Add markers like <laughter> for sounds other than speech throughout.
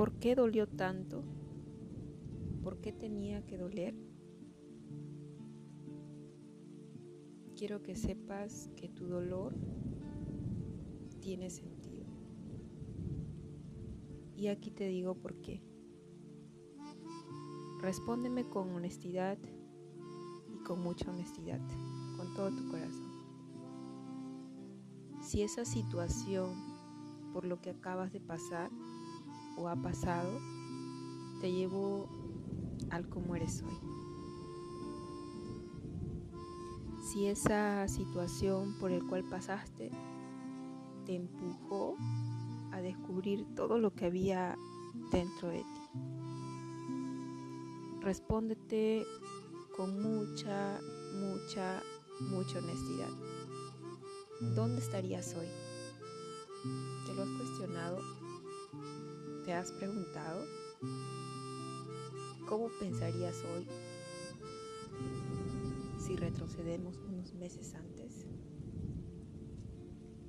¿Por qué dolió tanto? ¿Por qué tenía que doler? Quiero que sepas que tu dolor tiene sentido. Y aquí te digo por qué. Respóndeme con honestidad y con mucha honestidad, con todo tu corazón. Si esa situación por lo que acabas de pasar o ha pasado te llevó al como eres hoy. Si esa situación por el cual pasaste te empujó a descubrir todo lo que había dentro de ti. Respóndete con mucha, mucha, mucha honestidad. ¿Dónde estarías hoy? ¿Te lo has cuestionado? ¿Te has preguntado? ¿Cómo pensarías hoy si retrocedemos unos meses antes?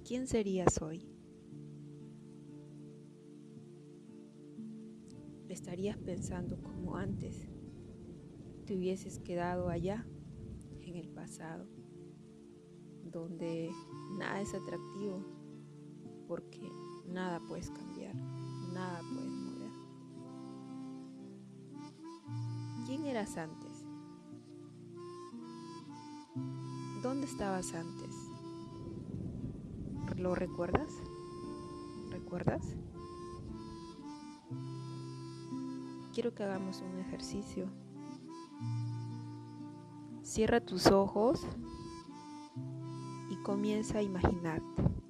¿Quién serías hoy? ¿Estarías pensando como antes? ¿Te hubieses quedado allá, en el pasado, donde nada es atractivo? Porque nada puedes cambiar, nada puedes mover. ¿Quién eras antes? ¿Dónde estabas antes? ¿Lo recuerdas? ¿Recuerdas? Quiero que hagamos un ejercicio. Cierra tus ojos y comienza a imaginarte.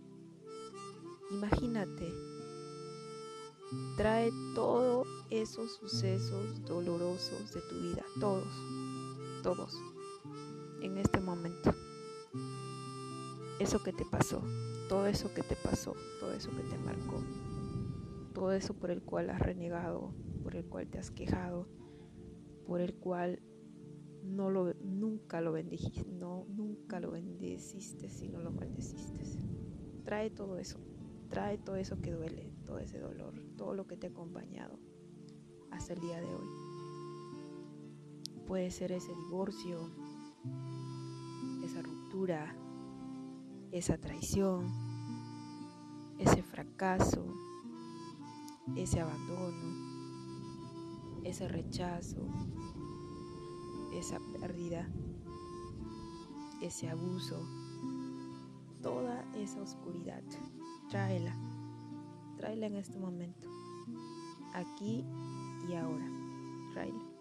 Esos sucesos dolorosos de tu vida, todos, todos, en este momento. Eso que te pasó, todo eso que te pasó, todo eso que te marcó, todo eso por el cual has renegado, por el cual te has quejado, por el cual no lo, nunca lo bendijiste, no, nunca lo bendeciste, sino lo maldeciste. Trae todo eso, trae todo eso que duele, todo ese dolor, todo lo que te ha acompañado hasta el día de hoy. Puede ser ese divorcio, esa ruptura, esa traición, ese fracaso, ese abandono, ese rechazo, esa pérdida, ese abuso, toda esa oscuridad. Tráela, tráela en este momento, aquí ahora. Tráela.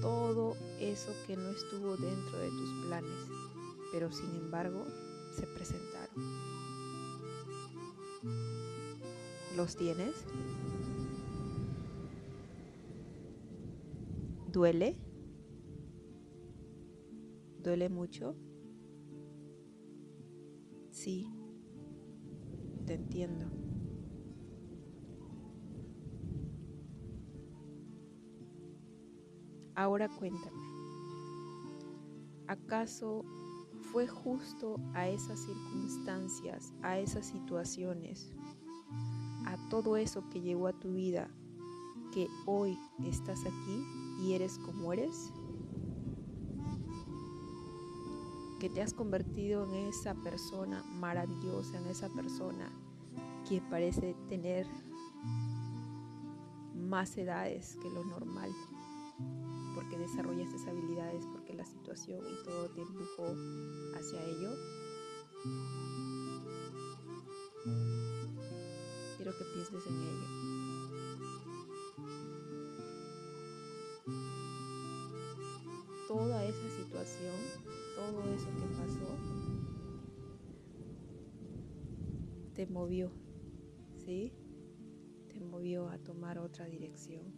todo eso que no estuvo dentro de tus planes, pero sin embargo se presentaron. ¿Los tienes? ¿Duele? ¿Duele mucho? Sí, Ahora cuéntame, ¿acaso fue justo a esas circunstancias, a esas situaciones, a todo eso que llegó a tu vida, que hoy estás aquí y eres como eres? Que te has convertido en esa persona maravillosa, en esa persona que parece tener más edades que lo normal porque desarrollaste esas habilidades, porque la situación y todo te empujó hacia ello. Quiero que pienses en ello. Toda esa situación, todo eso que pasó, te movió, Te movió a tomar otra dirección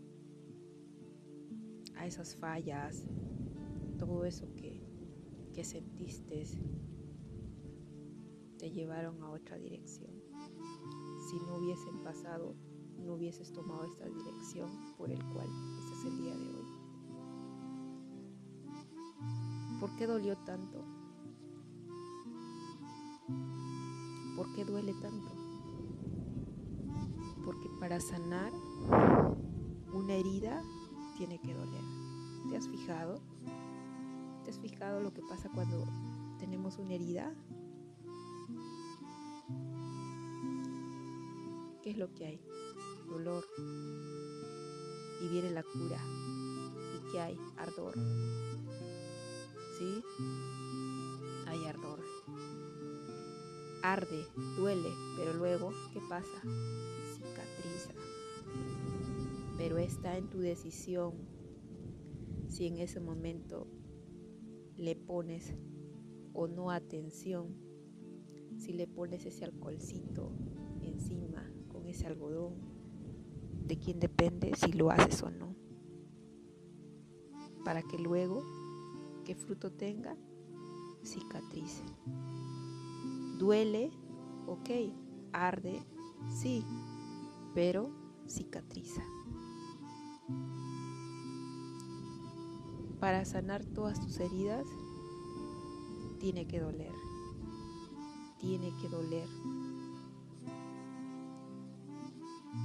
a esas fallas, todo eso que, que sentiste, te llevaron a otra dirección. Si no hubiesen pasado, no hubieses tomado esta dirección por el cual estás el día de hoy. ¿Por qué dolió tanto? ¿Por qué duele tanto? Porque para sanar una herida tiene que doler. ¿Te has fijado? ¿Te has fijado lo que pasa cuando tenemos una herida? ¿Qué es lo que hay? Dolor. Y viene la cura. ¿Y qué hay? Ardor. ¿Sí? Hay ardor. Arde, duele, pero luego, ¿qué pasa? Pero está en tu decisión si en ese momento le pones o no atención, si le pones ese alcoholcito encima con ese algodón, de quién depende si lo haces o no. Para que luego, que fruto tenga, cicatrice. Duele, ok, arde, sí, pero cicatriza. Para sanar todas tus heridas, tiene que doler. Tiene que doler.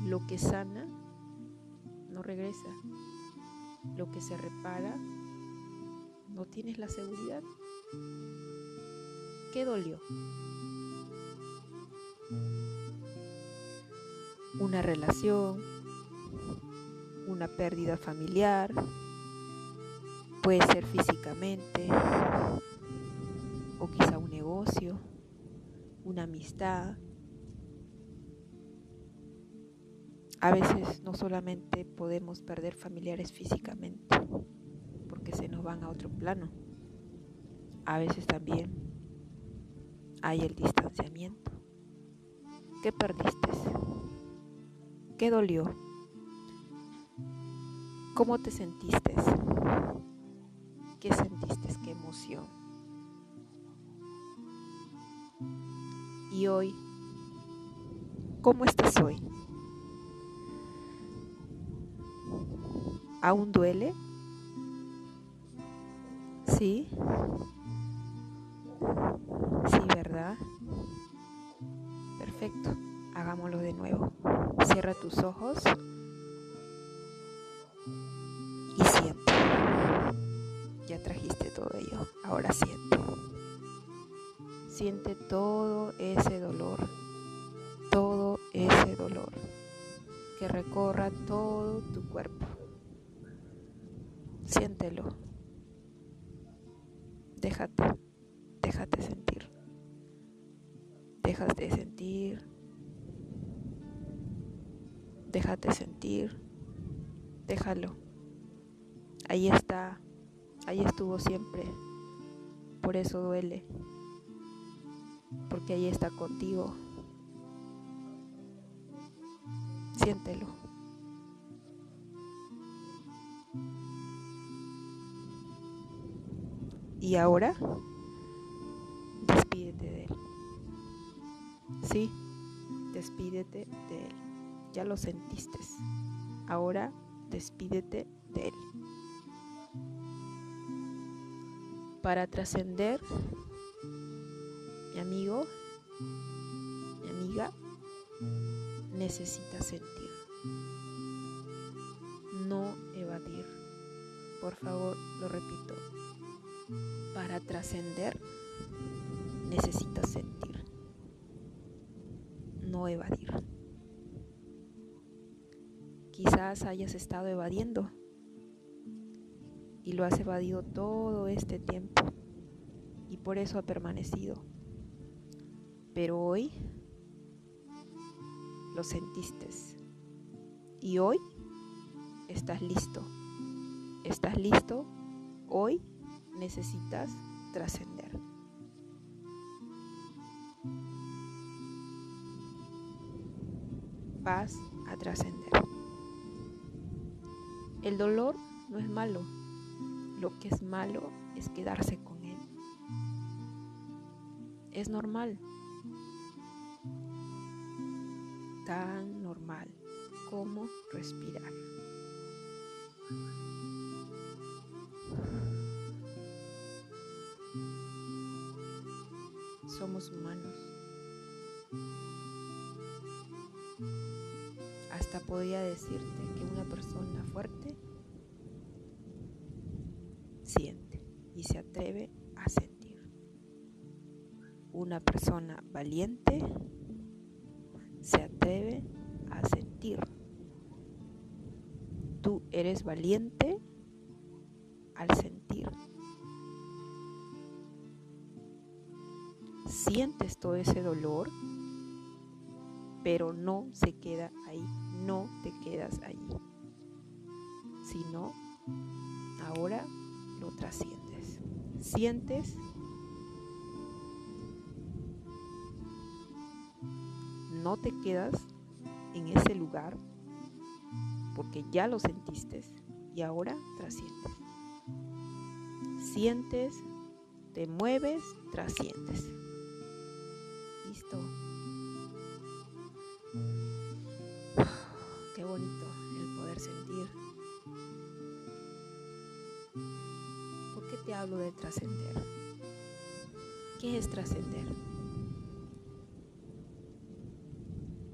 Lo que sana no regresa. Lo que se repara no tienes la seguridad. ¿Qué dolió? Una relación, una pérdida familiar, puede ser físicamente, o quizá un negocio, una amistad. A veces no solamente podemos perder familiares físicamente, porque se nos van a otro plano. A veces también hay el distanciamiento. ¿Qué perdiste? ¿Qué dolió? ¿Cómo te sentiste? ¿Qué sentiste? ¿Qué emoción? Y hoy, ¿cómo estás hoy? ¿Aún duele? Sí. Sí, ¿verdad? Perfecto. Hagámoslo de nuevo. Cierra tus ojos Trajiste todo ello. Ahora siente. Siente todo ese dolor. Todo ese dolor que recorra todo tu cuerpo. Siéntelo. Déjate, déjate sentir. Dejas de sentir. Déjate sentir. Déjalo. Ahí está. Ahí estuvo siempre. Por eso duele. Porque ahí está contigo. Siéntelo. Y ahora, despídete de él. Sí, despídete de él. Ya lo sentiste. Ahora, despídete de él. Para trascender, mi amigo, mi amiga, necesita sentir. No evadir. Por favor, lo repito. Para trascender, necesitas sentir. No evadir. Quizás hayas estado evadiendo y lo has evadido todo este tiempo y por eso ha permanecido. Pero hoy lo sentiste y hoy estás listo. ¿Estás listo? Hoy necesitas trascender. Vas a trascender. El dolor no es malo. Lo que es malo es quedarse con él. Es normal. Tan normal como respirar. Somos humanos. Hasta podría decirte que una persona fuerte siente y se atreve a sentir. Una persona valiente se atreve a sentir. Tú eres valiente al sentir. Sientes todo ese dolor, pero no se queda ahí, no te quedas ahí, sino Sientes no te quedas en ese lugar porque ya lo sentiste y ahora trasciendes. Sientes, te mueves, trasciendes. ¿Qué es trascender?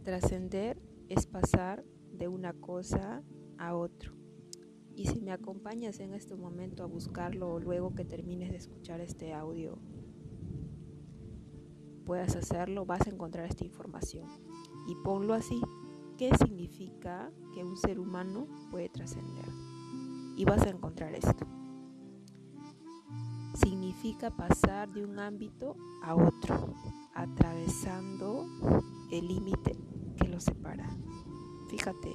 Trascender es pasar de una cosa a otro. Y si me acompañas en este momento a buscarlo o luego que termines de escuchar este audio, puedas hacerlo, vas a encontrar esta información. Y ponlo así, ¿qué significa que un ser humano puede trascender? Y vas a encontrar esto. Significa pasar de un ámbito a otro, atravesando el límite que lo separa. Fíjate,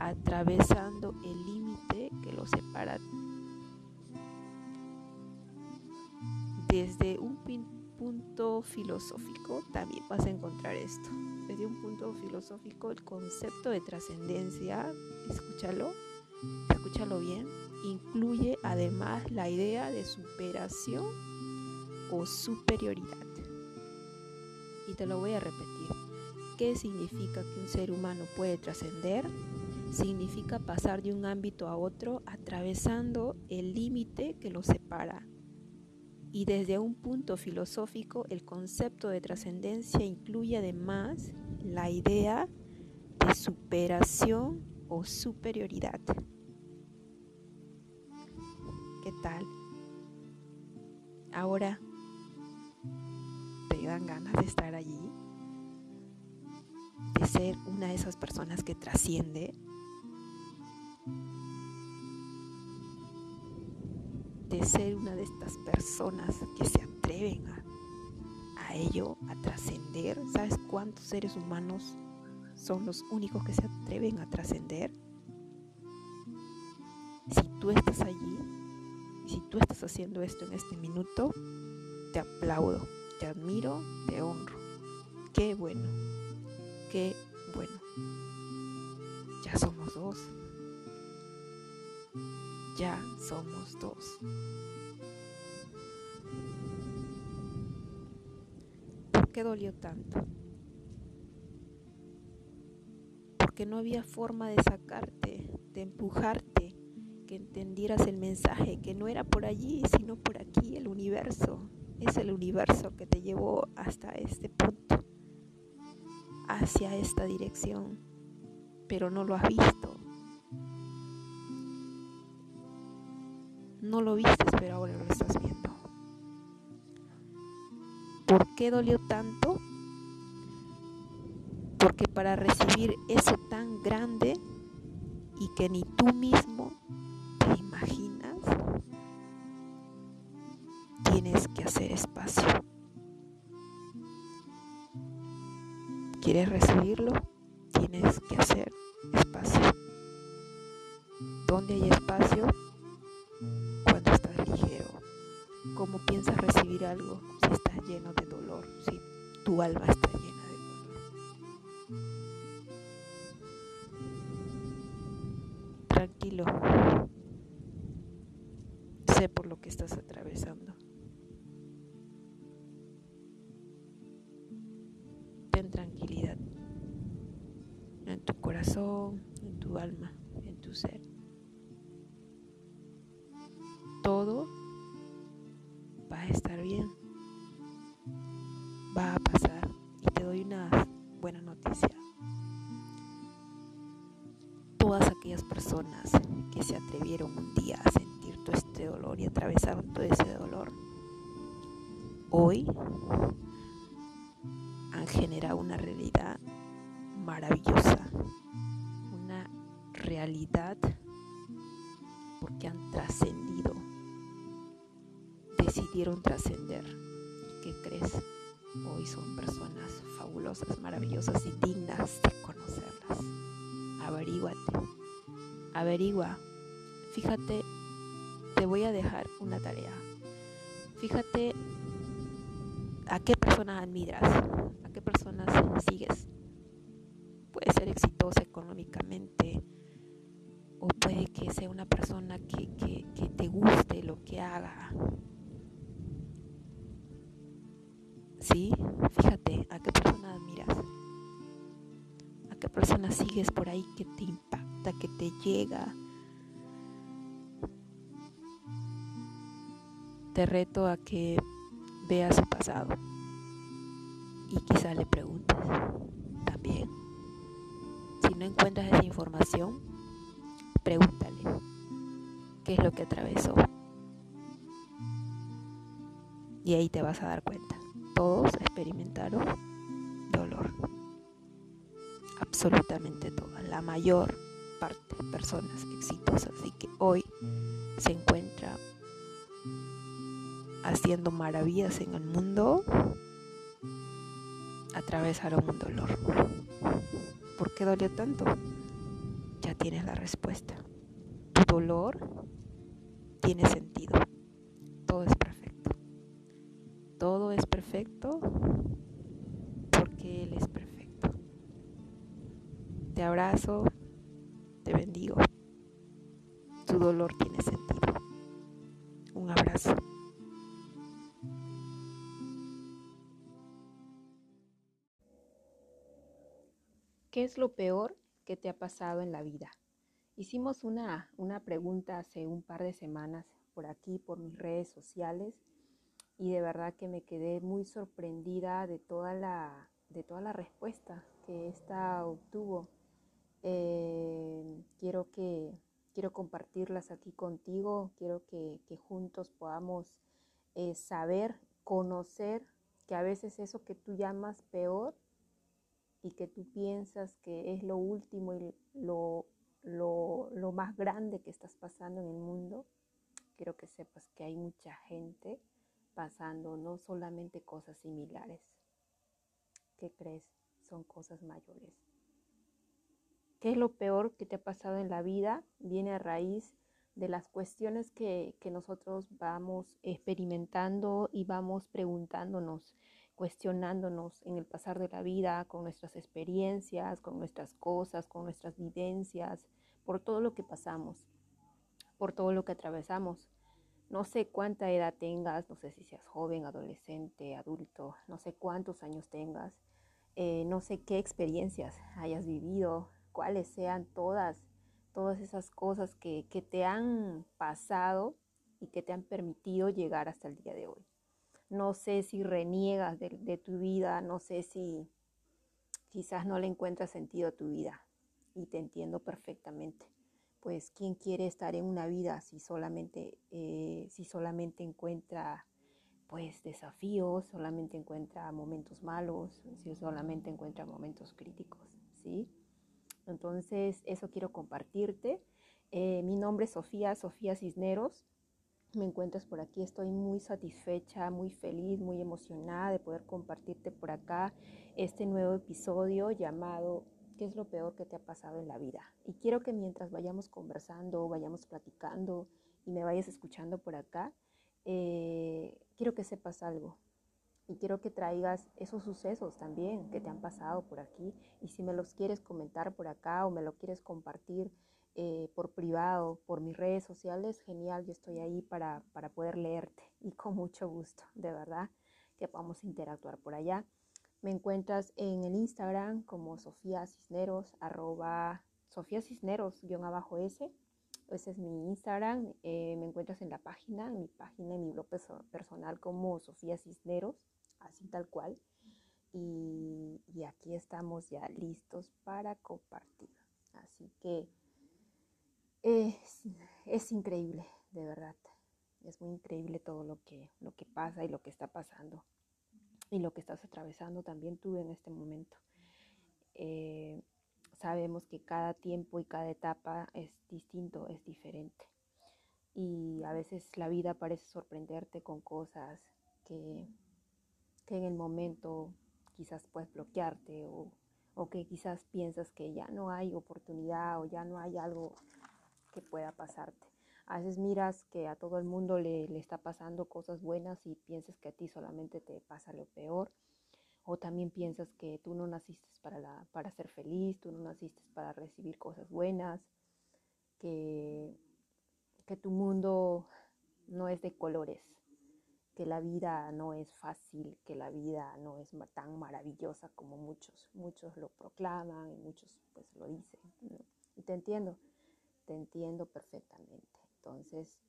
atravesando el límite que lo separa. Desde un punto filosófico también vas a encontrar esto. Desde un punto filosófico el concepto de trascendencia, escúchalo, escúchalo bien, incluye además la idea de superación o superioridad. Y te lo voy a repetir ¿Qué significa que un ser humano puede trascender? Significa pasar de un ámbito a otro atravesando el límite que lo separa. Y desde un punto filosófico, el concepto de trascendencia incluye además la idea de superación o superioridad. ¿Qué tal? Ahora, ¿te dan ganas de estar allí? de ser una de esas personas que trasciende, de ser una de estas personas que se atreven a, ello, a trascender. ¿Sabes cuántos seres humanos son los únicos que se atreven a trascender? Si tú estás allí, si tú estás haciendo esto en este minuto, te aplaudo, te admiro, te honro. Qué bueno que, bueno, ya somos dos. Ya somos dos. ¿Por qué dolió tanto? Porque no había forma de sacarte, de empujarte, entendieras el mensaje, que no era por allí, sino por aquí, el universo. Es el universo que te llevó hasta este punto hacia esta dirección, pero no lo has visto. No lo viste, pero ahora lo estás viendo. ¿Por qué dolió tanto? Porque para recibir eso tan grande y que ni tú mismo quieres recibirlo, tienes que hacer espacio. ¿Dónde hay espacio? Cuando estás ligero. ¿Cómo piensas recibir algo si estás lleno de dolor? Si tu alma está personas que se atrevieron un día a sentir todo este dolor y atravesaron todo ese dolor, hoy han generado una realidad maravillosa, una realidad porque han trascendido, decidieron trascender. ¿Qué crees? Hoy son personas fabulosas, maravillosas y dignas averigua. Fíjate, te voy a dejar una tarea. Fíjate a qué personas admiras, a qué personas sigues. Puede ser exitosa económicamente o puede que sea una persona que, te guste lo que haga, ¿Sí? Fíjate a qué persona admiras, qué persona sigues por ahí que te impacta, que te llega. Te reto a que veas su pasado y quizá le preguntes también. Si no encuentras esa información, pregúntale qué es lo que atravesó. Y ahí te vas a dar cuenta todos experimentaron dolor. Absolutamente todas, la mayor parte de personas exitosas y que hoy se encuentra haciendo maravillas en el mundo, atravesaron un dolor. ¿Por qué dolió tanto? Ya tienes la respuesta. Tu dolor tiene sentido. Todo es todo es perfecto porque Él es perfecto. Te abrazo, te bendigo. Tu dolor tiene sentido. Un abrazo. ¿Qué es lo peor que te ha pasado en la vida? Hicimos una, una pregunta hace un par de semanas por aquí, por mis redes sociales y de verdad que me quedé muy sorprendida de toda la, de toda la respuesta que esta obtuvo. Eh, quiero que quiero compartirlas aquí contigo, quiero que, juntos podamos eh, saber, conocer que a veces eso que tú llamas peor y que tú piensas que es lo último y lo, lo, lo más grande que estás pasando en el mundo, quiero que sepas que hay mucha gente pasando no solamente cosas similares. ¿Qué crees? Son cosas mayores. ¿Qué es lo peor que te ha pasado en la vida? Viene a raíz de las cuestiones que, que nosotros vamos experimentando y vamos preguntándonos, cuestionándonos en el pasar de la vida, con nuestras experiencias, con nuestras cosas, con nuestras vivencias, por todo lo que pasamos, por todo lo que atravesamos. No sé cuánta edad tengas, no sé si seas joven, adolescente, adulto, no sé cuántos años tengas, eh, no sé qué experiencias hayas vivido, cuáles sean todas, todas esas cosas que, te han pasado y que te han permitido llegar hasta el día de hoy. No sé si reniegas de, de tu vida, no sé si quizás no le encuentras sentido a tu vida y te entiendo perfectamente pues quién quiere estar en una vida si solamente, eh, si solamente encuentra pues desafíos, solamente encuentra momentos malos, si solamente encuentra momentos críticos, ¿sí? Entonces, eso quiero compartirte. Eh, mi nombre es Sofía, Sofía Cisneros. Me encuentras por aquí, estoy muy satisfecha, muy feliz, muy emocionada de poder compartirte por acá este nuevo episodio llamado qué es lo peor que te ha pasado en la vida. Y quiero que mientras vayamos conversando, vayamos platicando y me vayas escuchando por acá, eh, quiero que sepas algo. Y quiero que traigas esos sucesos también que te han pasado por aquí. Y si me los quieres comentar por acá o me lo quieres compartir eh, por privado, por mis redes sociales, genial, yo estoy ahí para, para poder leerte. Y con mucho gusto, de verdad, que podamos interactuar por allá. Me encuentras en el Instagram como Sofía Cisneros, arroba Sofía Cisneros, guion abajo S. Ese es mi Instagram. Eh, me encuentras en la página, mi página, en mi blog personal como Sofía Cisneros, así tal cual. y, aquí estamos ya listos para compartir. Así que es, increíble, de verdad. Es muy increíble todo lo que, lo que pasa y lo que está pasando y lo que estás atravesando también tú en este momento. Eh, sabemos que cada tiempo y cada etapa es distinto, es diferente. Y a veces la vida parece sorprenderte con cosas que, en el momento quizás puedes bloquearte o, que quizás piensas que ya no hay oportunidad o ya no hay algo que pueda pasarte. A veces miras que a todo el mundo le, está pasando cosas buenas y piensas que a ti solamente te pasa lo peor. O también piensas que tú no naciste para, para ser feliz, tú no naciste para recibir cosas buenas, que, que tu mundo no es de colores, que la vida no es fácil, que la vida no es tan maravillosa como muchos, muchos lo proclaman y muchos pues lo dicen. Y te entiendo, te entiendo perfectamente. Entonces,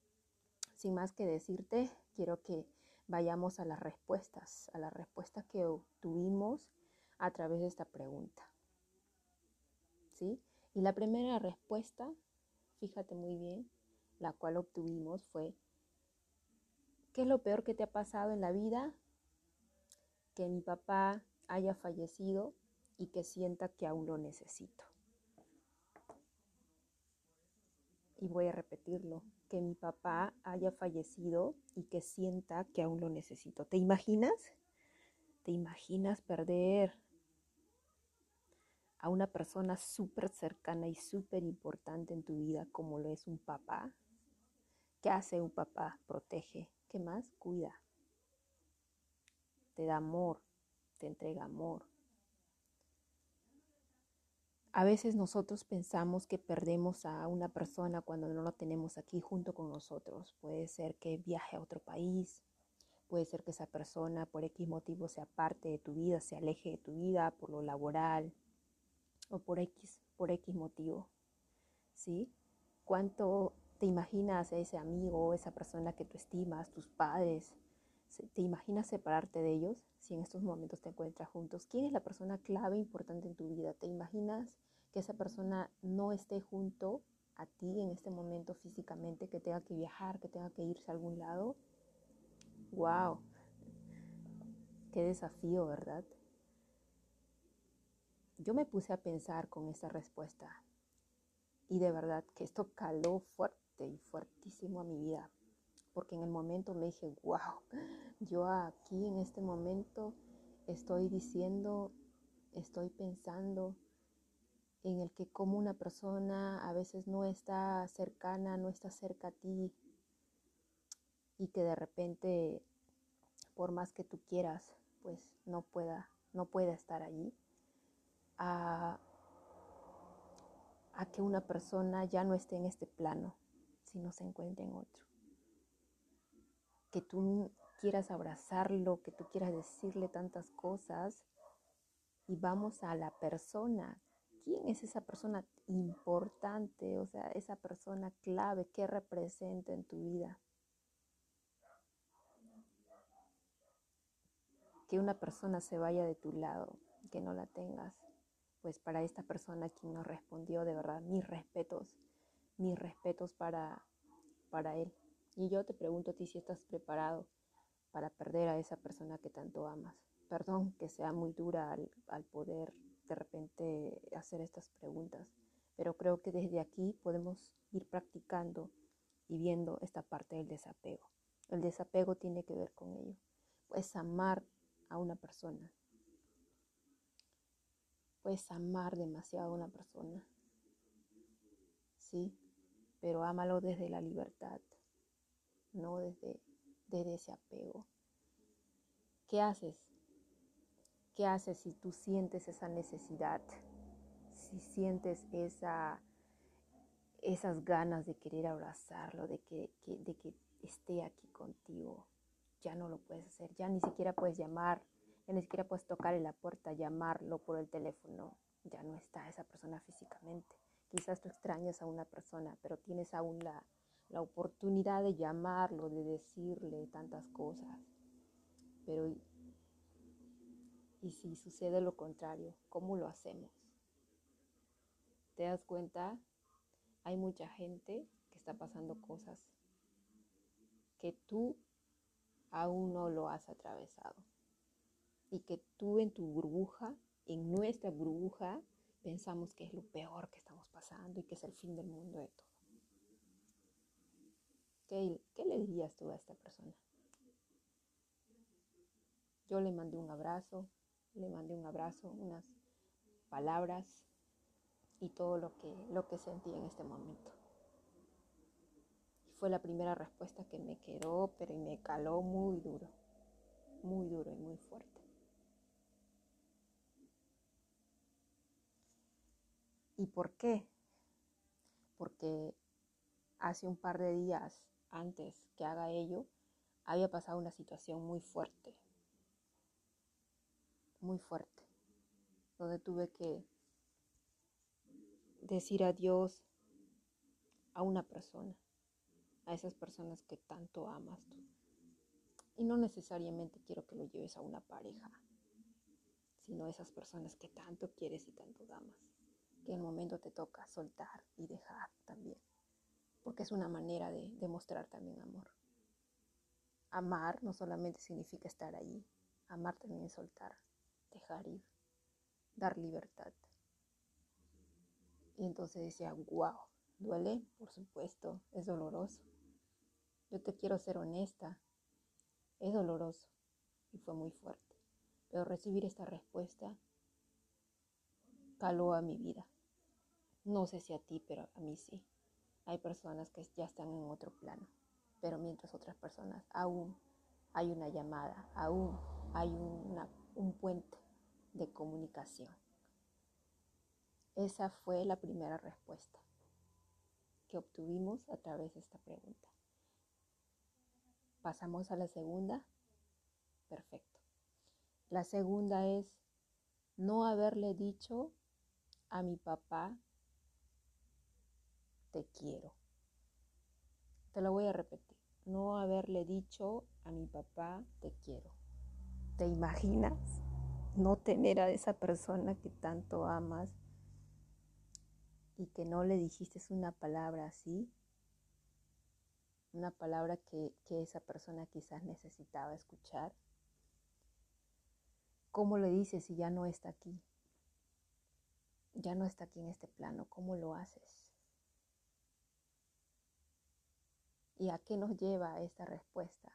sin más que decirte, quiero que vayamos a las respuestas, a las respuestas que obtuvimos a través de esta pregunta. ¿Sí? Y la primera respuesta, fíjate muy bien, la cual obtuvimos fue ¿Qué es lo peor que te ha pasado en la vida? Que mi papá haya fallecido y que sienta que aún lo necesito. Y voy a repetirlo, que mi papá haya fallecido y que sienta que aún lo necesito. ¿Te imaginas? ¿Te imaginas perder a una persona súper cercana y súper importante en tu vida como lo es un papá? ¿Qué hace un papá? Protege, ¿Qué más? Cuida. Te da amor, te entrega amor. A veces nosotros pensamos que perdemos a una persona cuando no la tenemos aquí junto con nosotros. Puede ser que viaje a otro país, puede ser que esa persona por X motivo sea parte de tu vida, se aleje de tu vida por lo laboral o por X, por X motivo. ¿Sí? ¿Cuánto ¿Te imaginas a ese amigo esa persona que tú estimas, tus padres? ¿Te imaginas separarte de ellos si en estos momentos te encuentras juntos? ¿Quién es la persona clave importante en tu vida? ¿Te imaginas que esa persona no esté junto a ti en este momento físicamente, que tenga que viajar, que tenga que irse a algún lado? ¡Wow! Qué desafío, ¿verdad? Yo me puse a pensar con esa respuesta y de verdad que esto caló fuerte y fuertísimo a mi vida, porque en el momento me dije, wow, yo aquí en este momento estoy diciendo, estoy pensando en el que como una persona a veces no está cercana, no está cerca a ti y que de repente, por más que tú quieras, pues no pueda, no pueda estar allí. A, a que una persona ya no esté en este plano, si no se encuentra en otro. Que tú quieras abrazarlo, que tú quieras decirle tantas cosas y vamos a la persona. ¿Quién es esa persona importante? O sea, esa persona clave, ¿qué representa en tu vida? Que una persona se vaya de tu lado, que no la tengas. Pues para esta persona quien nos respondió, de verdad, mis respetos mis respetos para, para él. Y yo te pregunto a ti si estás preparado para perder a esa persona que tanto amas. Perdón que sea muy dura al, al poder de repente hacer estas preguntas, pero creo que desde aquí podemos ir practicando y viendo esta parte del desapego. El desapego tiene que ver con ello. Puedes amar a una persona. Puedes amar demasiado a una persona. ¿Sí? pero ámalo desde la libertad, no desde, desde ese apego. ¿Qué haces? ¿Qué haces si tú sientes esa necesidad? Si sientes esa, esas ganas de querer abrazarlo, de que, de que esté aquí contigo. Ya no lo puedes hacer, ya ni siquiera puedes llamar, ya ni siquiera puedes tocarle la puerta, llamarlo por el teléfono. Ya no está esa persona físicamente. Quizás tú extrañas a una persona, pero tienes aún la, la oportunidad de llamarlo, de decirle tantas cosas. Pero Y si sucede lo contrario, ¿cómo lo hacemos? ¿Te das cuenta? Hay mucha gente que está pasando cosas que tú aún no lo has atravesado. Y que tú en tu burbuja, en nuestra burbuja, pensamos que es lo peor que estamos pasando y que es el fin del mundo de todo. ¿Qué, le dirías tú a esta persona? Yo le mandé un abrazo, le mandé un abrazo, unas palabras y todo lo que, lo que sentí en este momento. Fue la primera respuesta que me quedó, pero me caló muy duro, muy duro y muy fuerte. ¿Y por qué? Porque hace un par de días antes que haga ello, había pasado una situación muy fuerte, muy fuerte, donde tuve que decir adiós a una persona, a esas personas que tanto amas tú. Y no necesariamente quiero que lo lleves a una pareja, sino a esas personas que tanto quieres y tanto amas, que en el momento te toca soltar y dejar también, porque es una manera de demostrar también amor. Amar no solamente significa estar ahí, amar también es soltar, dejar ir, dar libertad. Y entonces decía, wow, duele, por supuesto, es doloroso. Yo te quiero ser honesta, es doloroso y fue muy fuerte. Pero recibir esta respuesta caló a mi vida. No sé si a ti, pero a mí sí. Hay personas que ya están en otro plano, pero mientras otras personas aún hay una llamada, aún hay un puente de comunicación. Esa fue la primera respuesta que obtuvimos a través de esta pregunta. Pasamos a la segunda. Perfecto. La segunda es no haberle dicho a mi papá te quiero. Te lo voy a repetir. No haberle dicho a mi papá te quiero. ¿Te imaginas no tener a esa persona que tanto amas y que no le dijiste una palabra así? Una palabra que, que esa persona quizás necesitaba escuchar. ¿Cómo le dices si ya no está aquí? Ya no está aquí en este plano. ¿Cómo lo haces? ¿Y a qué nos lleva esta respuesta?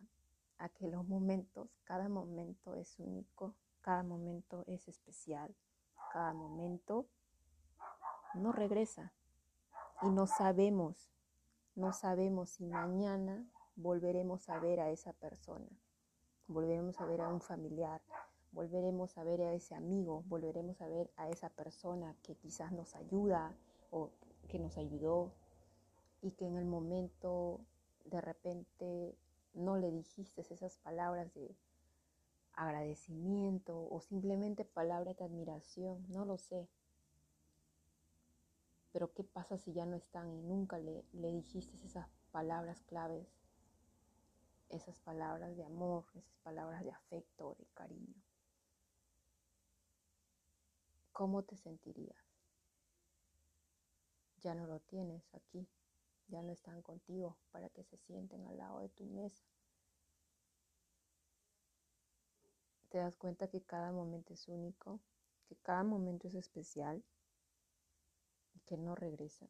A que los momentos, cada momento es único, cada momento es especial, cada momento no regresa y no sabemos, no sabemos si mañana volveremos a ver a esa persona, volveremos a ver a un familiar, volveremos a ver a ese amigo, volveremos a ver a esa persona que quizás nos ayuda o que nos ayudó y que en el momento de repente no le dijiste esas palabras de agradecimiento o simplemente palabras de admiración, no lo sé. Pero ¿qué pasa si ya no están y nunca le, le dijiste esas palabras claves, esas palabras de amor, esas palabras de afecto, de cariño? ¿Cómo te sentirías? Ya no lo tienes aquí ya no están contigo para que se sienten al lado de tu mesa. Te das cuenta que cada momento es único, que cada momento es especial y que no regresa.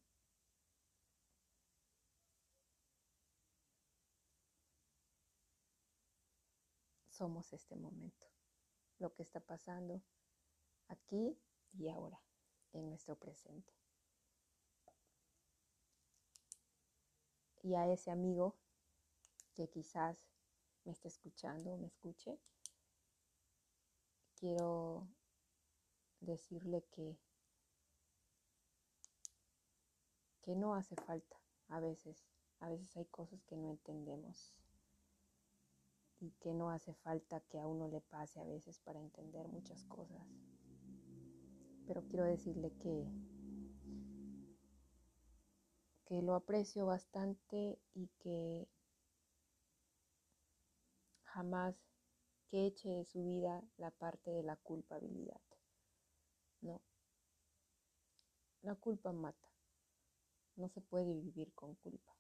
Somos este momento, lo que está pasando aquí y ahora, en nuestro presente. Y a ese amigo que quizás me esté escuchando o me escuche, quiero decirle que, que no hace falta a veces, a veces hay cosas que no entendemos y que no hace falta que a uno le pase a veces para entender muchas cosas. Pero quiero decirle que que lo aprecio bastante y que jamás que eche de su vida la parte de la culpabilidad. No. La culpa mata. No se puede vivir con culpa.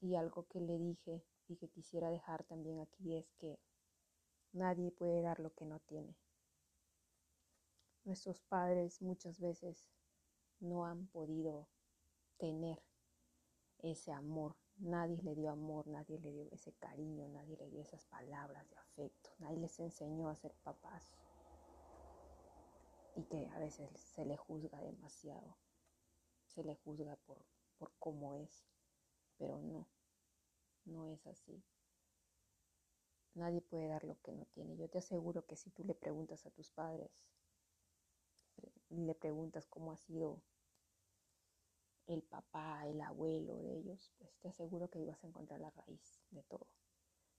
Y algo que le dije y que quisiera dejar también aquí es que nadie puede dar lo que no tiene. Nuestros padres muchas veces no han podido tener ese amor. Nadie le dio amor, nadie le dio ese cariño, nadie le dio esas palabras de afecto, nadie les enseñó a ser papás. Y que a veces se le juzga demasiado, se le juzga por, por cómo es, pero no, no es así. Nadie puede dar lo que no tiene. Yo te aseguro que si tú le preguntas a tus padres, le preguntas cómo ha sido el papá, el abuelo de ellos, pues te aseguro que ibas a encontrar la raíz de todo.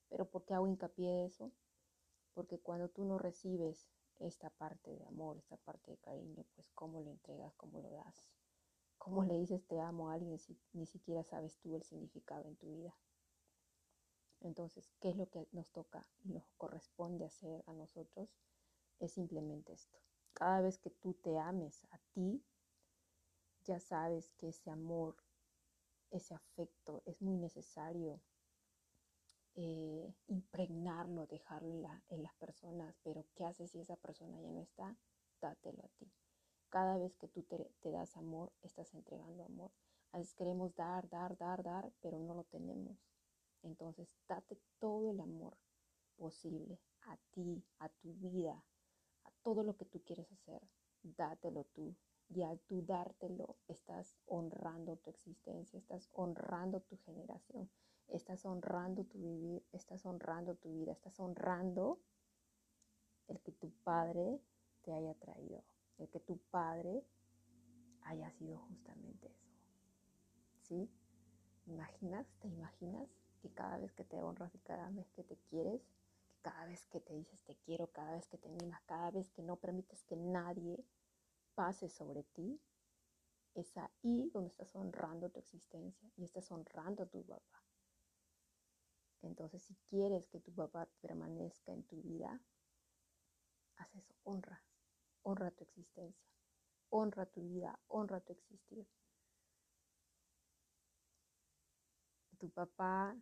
Pero ¿por qué hago hincapié de eso? Porque cuando tú no recibes esta parte de amor, esta parte de cariño, pues cómo lo entregas, cómo lo das, cómo le dices te amo a alguien si ni siquiera sabes tú el significado en tu vida. Entonces, ¿qué es lo que nos toca y nos corresponde hacer a nosotros? Es simplemente esto. Cada vez que tú te ames a ti, ya sabes que ese amor, ese afecto es muy necesario eh, impregnarlo, dejarlo en, las personas, pero ¿qué haces si esa persona ya no está? Dátelo a ti. Cada vez que tú te, te das amor, estás entregando amor. A veces queremos dar, dar, dar, dar, pero no lo tenemos. Entonces, date todo el amor posible a ti, a tu vida, todo lo que tú quieres hacer. Dátelo tú, y al tú dártelo, estás honrando tu existencia, estás honrando tu generación, estás honrando tu vivir, estás honrando tu vida, estás honrando el que tu padre te haya traído, el que tu padre haya sido justamente eso. ¿Sí? ¿Imaginas? ¿Te imaginas que cada vez que te honras y cada vez que te quieres, cada vez que te dices te quiero, cada vez que te animas, cada vez que no permites que nadie pase sobre ti, es ahí donde estás honrando tu existencia y estás honrando a tu papá. Entonces, si quieres que tu papá permanezca en tu vida, haz eso, honra, honra tu existencia, honra tu vida, honra tu existir. Tu papá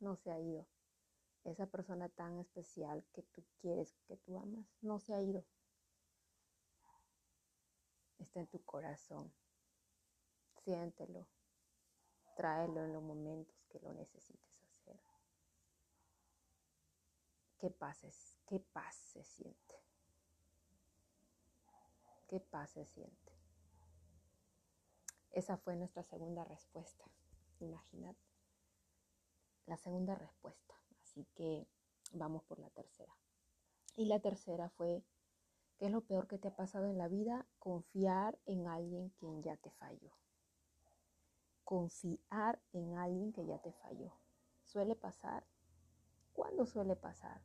no se ha ido. Esa persona tan especial que tú quieres, que tú amas, no se ha ido está en tu corazón. Siéntelo, tráelo en los momentos que lo necesites hacer. ¿Qué pases? ¿Qué paz se siente? ¿Qué paz se siente? Esa fue nuestra segunda respuesta. Imaginad la segunda respuesta. Así que vamos por la tercera. Y la tercera fue ¿Qué es lo peor que te ha pasado en la vida? Confiar en alguien quien ya te falló. Confiar en alguien que ya te falló. ¿Suele pasar? ¿Cuándo suele pasar?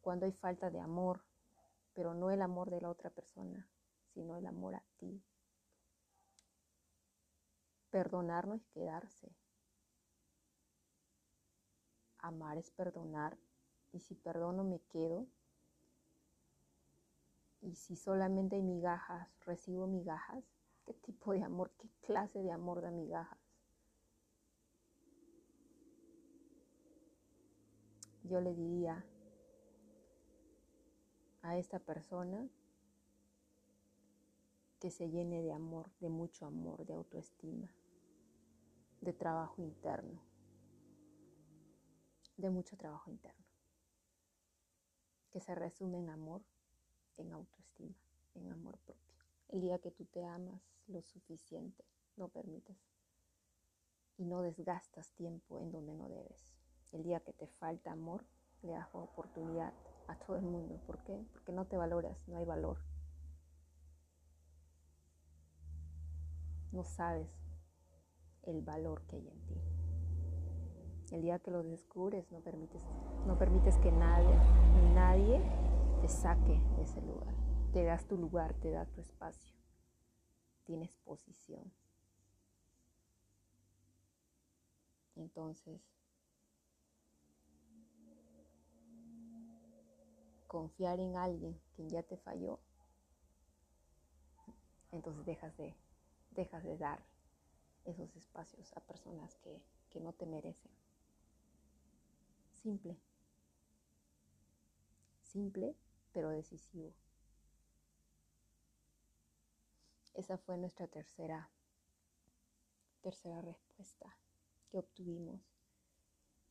Cuando hay falta de amor, pero no el amor de la otra persona, sino el amor a ti. Perdonar no es quedarse. Amar es perdonar. Y si perdono me quedo, y si solamente hay migajas, recibo migajas, ¿qué tipo de amor, qué clase de amor da migajas? Yo le diría a esta persona que se llene de amor, de mucho amor, de autoestima, de trabajo interno, de mucho trabajo interno, que se resume en amor en autoestima, en amor propio. El día que tú te amas lo suficiente, no permites y no desgastas tiempo en donde no debes. El día que te falta amor, le das oportunidad a todo el mundo. ¿Por qué? Porque no te valoras, no hay valor. No sabes el valor que hay en ti. El día que lo descubres no permites, no permites que nadie nadie te saque de ese lugar. Te das tu lugar, te das tu espacio. Tienes posición. Entonces, confiar en alguien quien ya te falló, entonces dejas de, dejas de dar esos espacios a personas que, que no te merecen. Simple. Simple, pero decisivo. Esa fue nuestra tercera, tercera respuesta que obtuvimos.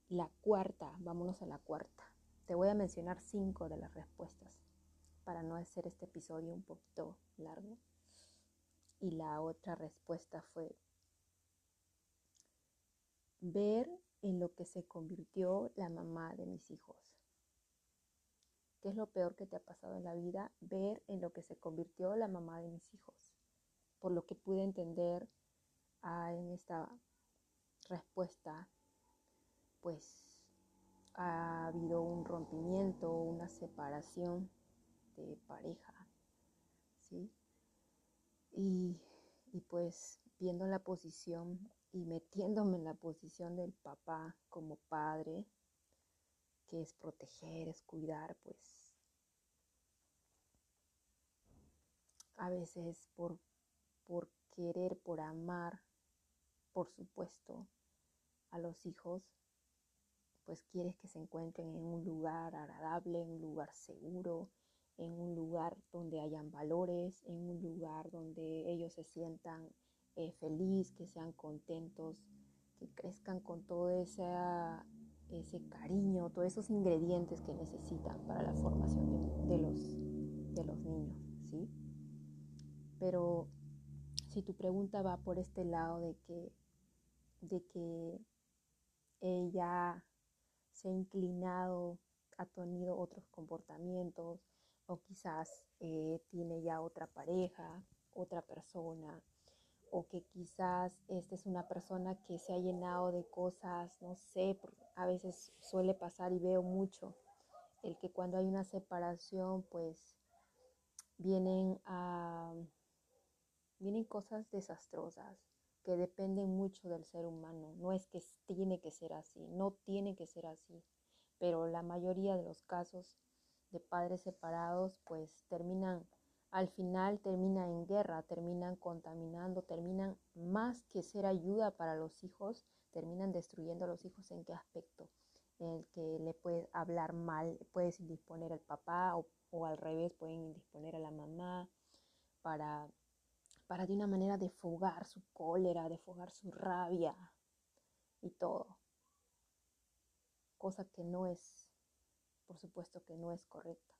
La cuarta, vámonos a la cuarta. Te voy a mencionar cinco de las respuestas para no hacer este episodio un poquito largo. Y la otra respuesta fue ver en lo que se convirtió la mamá de mis hijos. ¿Qué es lo peor que te ha pasado en la vida? Ver en lo que se convirtió la mamá de mis hijos. Por lo que pude entender ah, en esta respuesta, pues ha habido un rompimiento, una separación de pareja, ¿sí? Y, y pues viendo la posición y metiéndome en la posición del papá como padre, que es proteger, es cuidar, pues a veces por, por querer, por amar, por supuesto, a los hijos, pues quieres que se encuentren en un lugar agradable, en un lugar seguro, en un lugar donde hayan valores, en un lugar donde ellos se sientan eh, feliz, que sean contentos, que crezcan con todo ese, ese cariño, todos esos ingredientes que necesitan para la formación de, los, de los niños, ¿sí? Pero si tu pregunta va por este lado de que, de que ella se ha inclinado, ha tenido otros comportamientos o quizás eh, tiene ya otra pareja, otra persona, o que quizás esta es una persona que se ha llenado de cosas, no sé, a veces suele pasar y veo mucho el que cuando hay una separación pues vienen a vienen cosas desastrosas que dependen mucho del ser humano. No es que tiene que ser así, no tiene que ser así, pero la mayoría de los casos de padres separados pues terminan al final termina en guerra, terminan contaminando, terminan más que ser ayuda para los hijos, terminan destruyendo a los hijos en qué aspecto, en el que le puedes hablar mal, puedes indisponer al papá o, al revés, pueden indisponer a la mamá para, para de una manera defogar su cólera, defogar su rabia y todo. Cosa que no es, por supuesto que no es correcta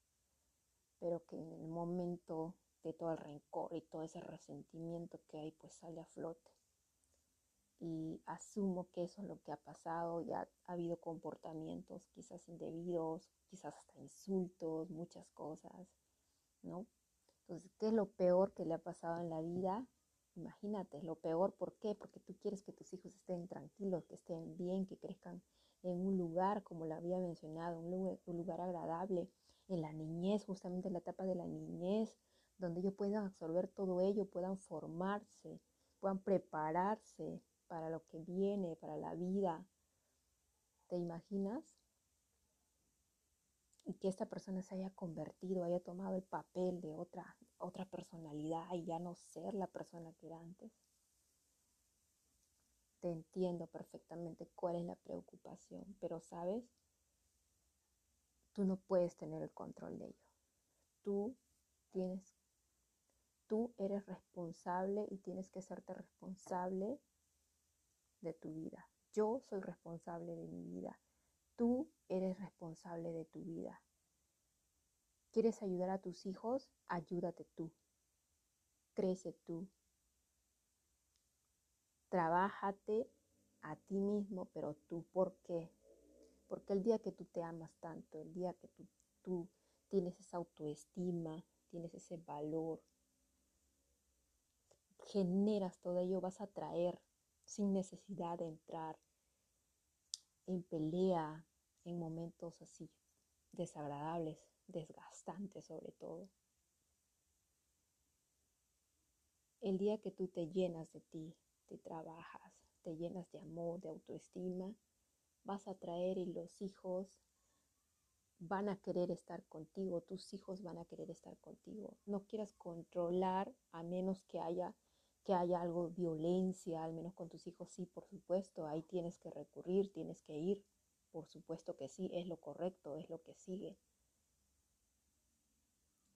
pero que en el momento de todo el rencor y todo ese resentimiento que hay, pues sale a flote. Y asumo que eso es lo que ha pasado, ya ha habido comportamientos quizás indebidos, quizás hasta insultos, muchas cosas, ¿no? Entonces, ¿qué es lo peor que le ha pasado en la vida? Imagínate, lo peor, ¿por qué? Porque tú quieres que tus hijos estén tranquilos, que estén bien, que crezcan en un lugar, como le había mencionado, un lugar agradable, en la niñez, justamente en la etapa de la niñez, donde ellos puedan absorber todo ello, puedan formarse, puedan prepararse para lo que viene, para la vida. ¿Te imaginas? Y que esta persona se haya convertido, haya tomado el papel de otra, otra personalidad y ya no ser la persona que era antes. Te entiendo perfectamente cuál es la preocupación, pero sabes, tú no puedes tener el control de ello. Tú tienes, tú eres responsable y tienes que serte responsable de tu vida. Yo soy responsable de mi vida. Tú eres responsable de tu vida. ¿Quieres ayudar a tus hijos? Ayúdate tú. Crece tú. Trabájate a ti mismo, pero tú, ¿por qué? Porque el día que tú te amas tanto, el día que tú, tú tienes esa autoestima, tienes ese valor, generas todo ello, vas a traer sin necesidad de entrar en pelea, en momentos así desagradables, desgastantes sobre todo. El día que tú te llenas de ti, te trabajas, te llenas de amor, de autoestima, vas a traer y los hijos van a querer estar contigo, tus hijos van a querer estar contigo. No quieras controlar a menos que haya que haya algo violencia, al menos con tus hijos, sí, por supuesto, ahí tienes que recurrir, tienes que ir, por supuesto que sí, es lo correcto, es lo que sigue.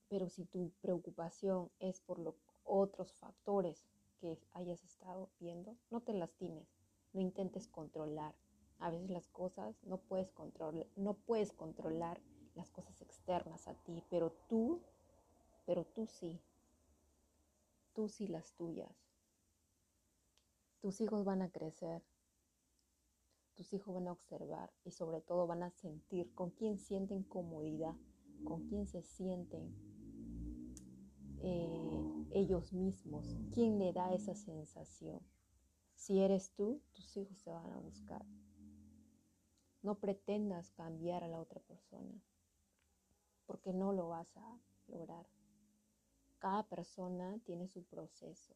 Pero si tu preocupación es por los otros factores que hayas estado viendo, no te lastimes, no intentes controlar. A veces las cosas no puedes controlar, no puedes controlar las cosas externas a ti, pero tú, pero tú sí, tú sí las tuyas. Tus hijos van a crecer, tus hijos van a observar y sobre todo van a sentir con quién sienten comodidad, con quién se sienten eh, ellos mismos, quién le da esa sensación. Si eres tú, tus hijos se van a buscar. No pretendas cambiar a la otra persona, porque no lo vas a lograr. Cada persona tiene su proceso.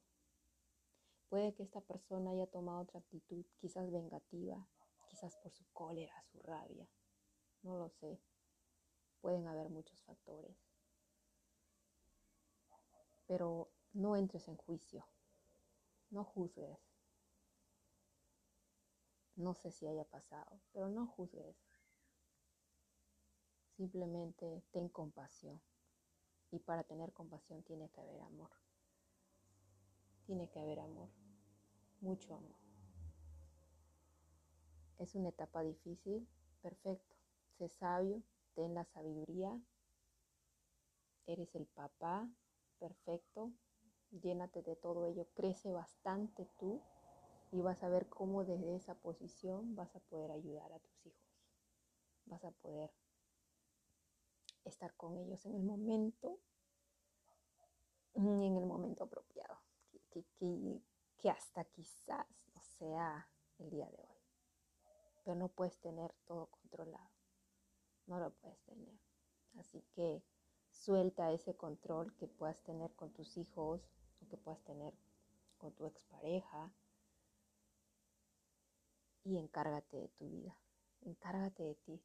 Puede que esta persona haya tomado otra actitud, quizás vengativa, quizás por su cólera, su rabia. No lo sé. Pueden haber muchos factores. Pero no entres en juicio. No juzgues. No sé si haya pasado, pero no juzgues. Simplemente ten compasión. Y para tener compasión tiene que haber amor. Tiene que haber amor. Mucho amor. Es una etapa difícil. Perfecto. Sé sabio. Ten la sabiduría. Eres el papá. Perfecto. Llénate de todo ello. Crece bastante tú. Y vas a ver cómo desde esa posición vas a poder ayudar a tus hijos. Vas a poder estar con ellos en el momento, en el momento apropiado, que hasta quizás no sea el día de hoy. Pero no puedes tener todo controlado, no lo puedes tener. Así que suelta ese control que puedas tener con tus hijos o que puedas tener con tu expareja y encárgate de tu vida, encárgate de ti.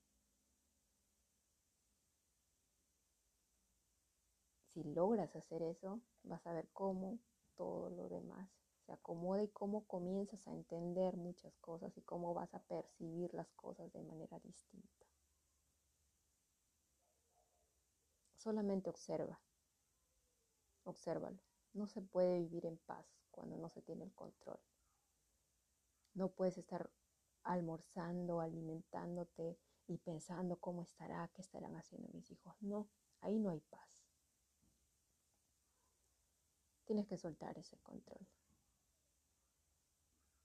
Si logras hacer eso, vas a ver cómo todo lo demás se acomoda y cómo comienzas a entender muchas cosas y cómo vas a percibir las cosas de manera distinta. Solamente observa, obsérvalo. No se puede vivir en paz cuando no se tiene el control. No puedes estar almorzando, alimentándote y pensando cómo estará, qué estarán haciendo mis hijos. No, ahí no hay paz. Tienes que soltar ese control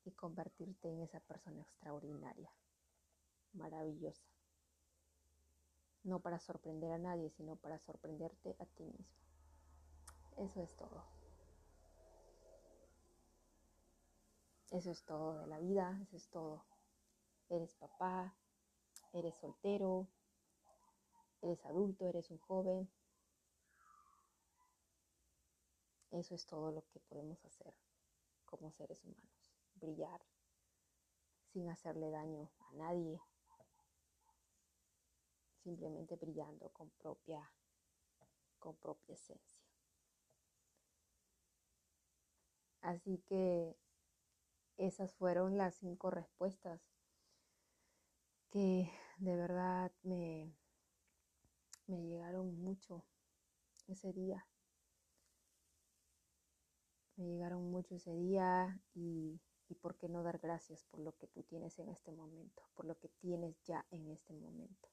y convertirte en esa persona extraordinaria, maravillosa. No para sorprender a nadie, sino para sorprenderte a ti mismo. Eso es todo. Eso es todo de la vida, eso es todo. Eres papá, eres soltero, eres adulto, eres un joven, Eso es todo lo que podemos hacer como seres humanos. Brillar sin hacerle daño a nadie. Simplemente brillando con propia, con propia esencia. Así que esas fueron las cinco respuestas que de verdad me, me llegaron mucho ese día me llegaron mucho ese día y, y por qué no dar gracias por lo que tú tienes en este momento, por lo que tienes ya en este momento.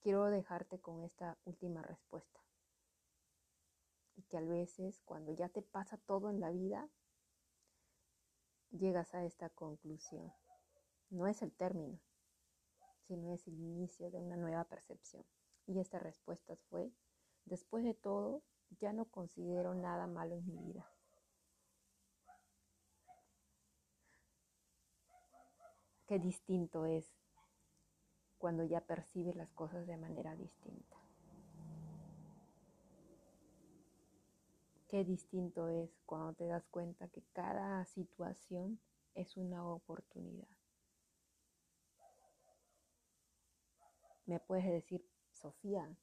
Quiero dejarte con esta última respuesta. Y que a veces cuando ya te pasa todo en la vida, llegas a esta conclusión. No es el término, sino es el inicio de una nueva percepción. Y esta respuesta fue, después de todo, ya no considero nada malo en mi vida. Qué distinto es cuando ya percibes las cosas de manera distinta. Qué distinto es cuando te das cuenta que cada situación es una oportunidad. Me puedes decir, Sofía,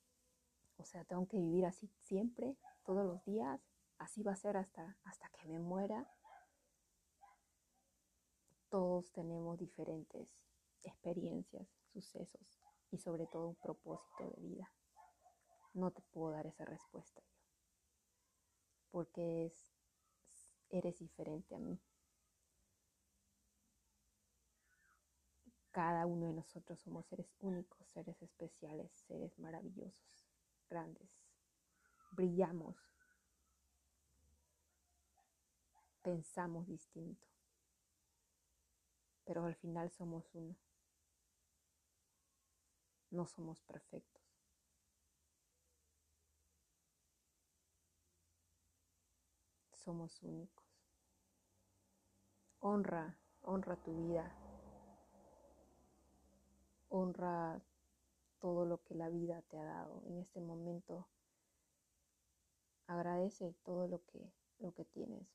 o sea, tengo que vivir así siempre, todos los días, así va a ser hasta, hasta que me muera. Todos tenemos diferentes experiencias, sucesos y sobre todo un propósito de vida. No te puedo dar esa respuesta yo, porque es, eres diferente a mí. Cada uno de nosotros somos seres únicos, seres especiales, seres maravillosos, grandes. Brillamos. Pensamos distinto. Pero al final somos uno. No somos perfectos. Somos únicos. Honra, honra tu vida, honra todo lo que la vida te ha dado en este momento. Agradece todo lo que, lo que tienes.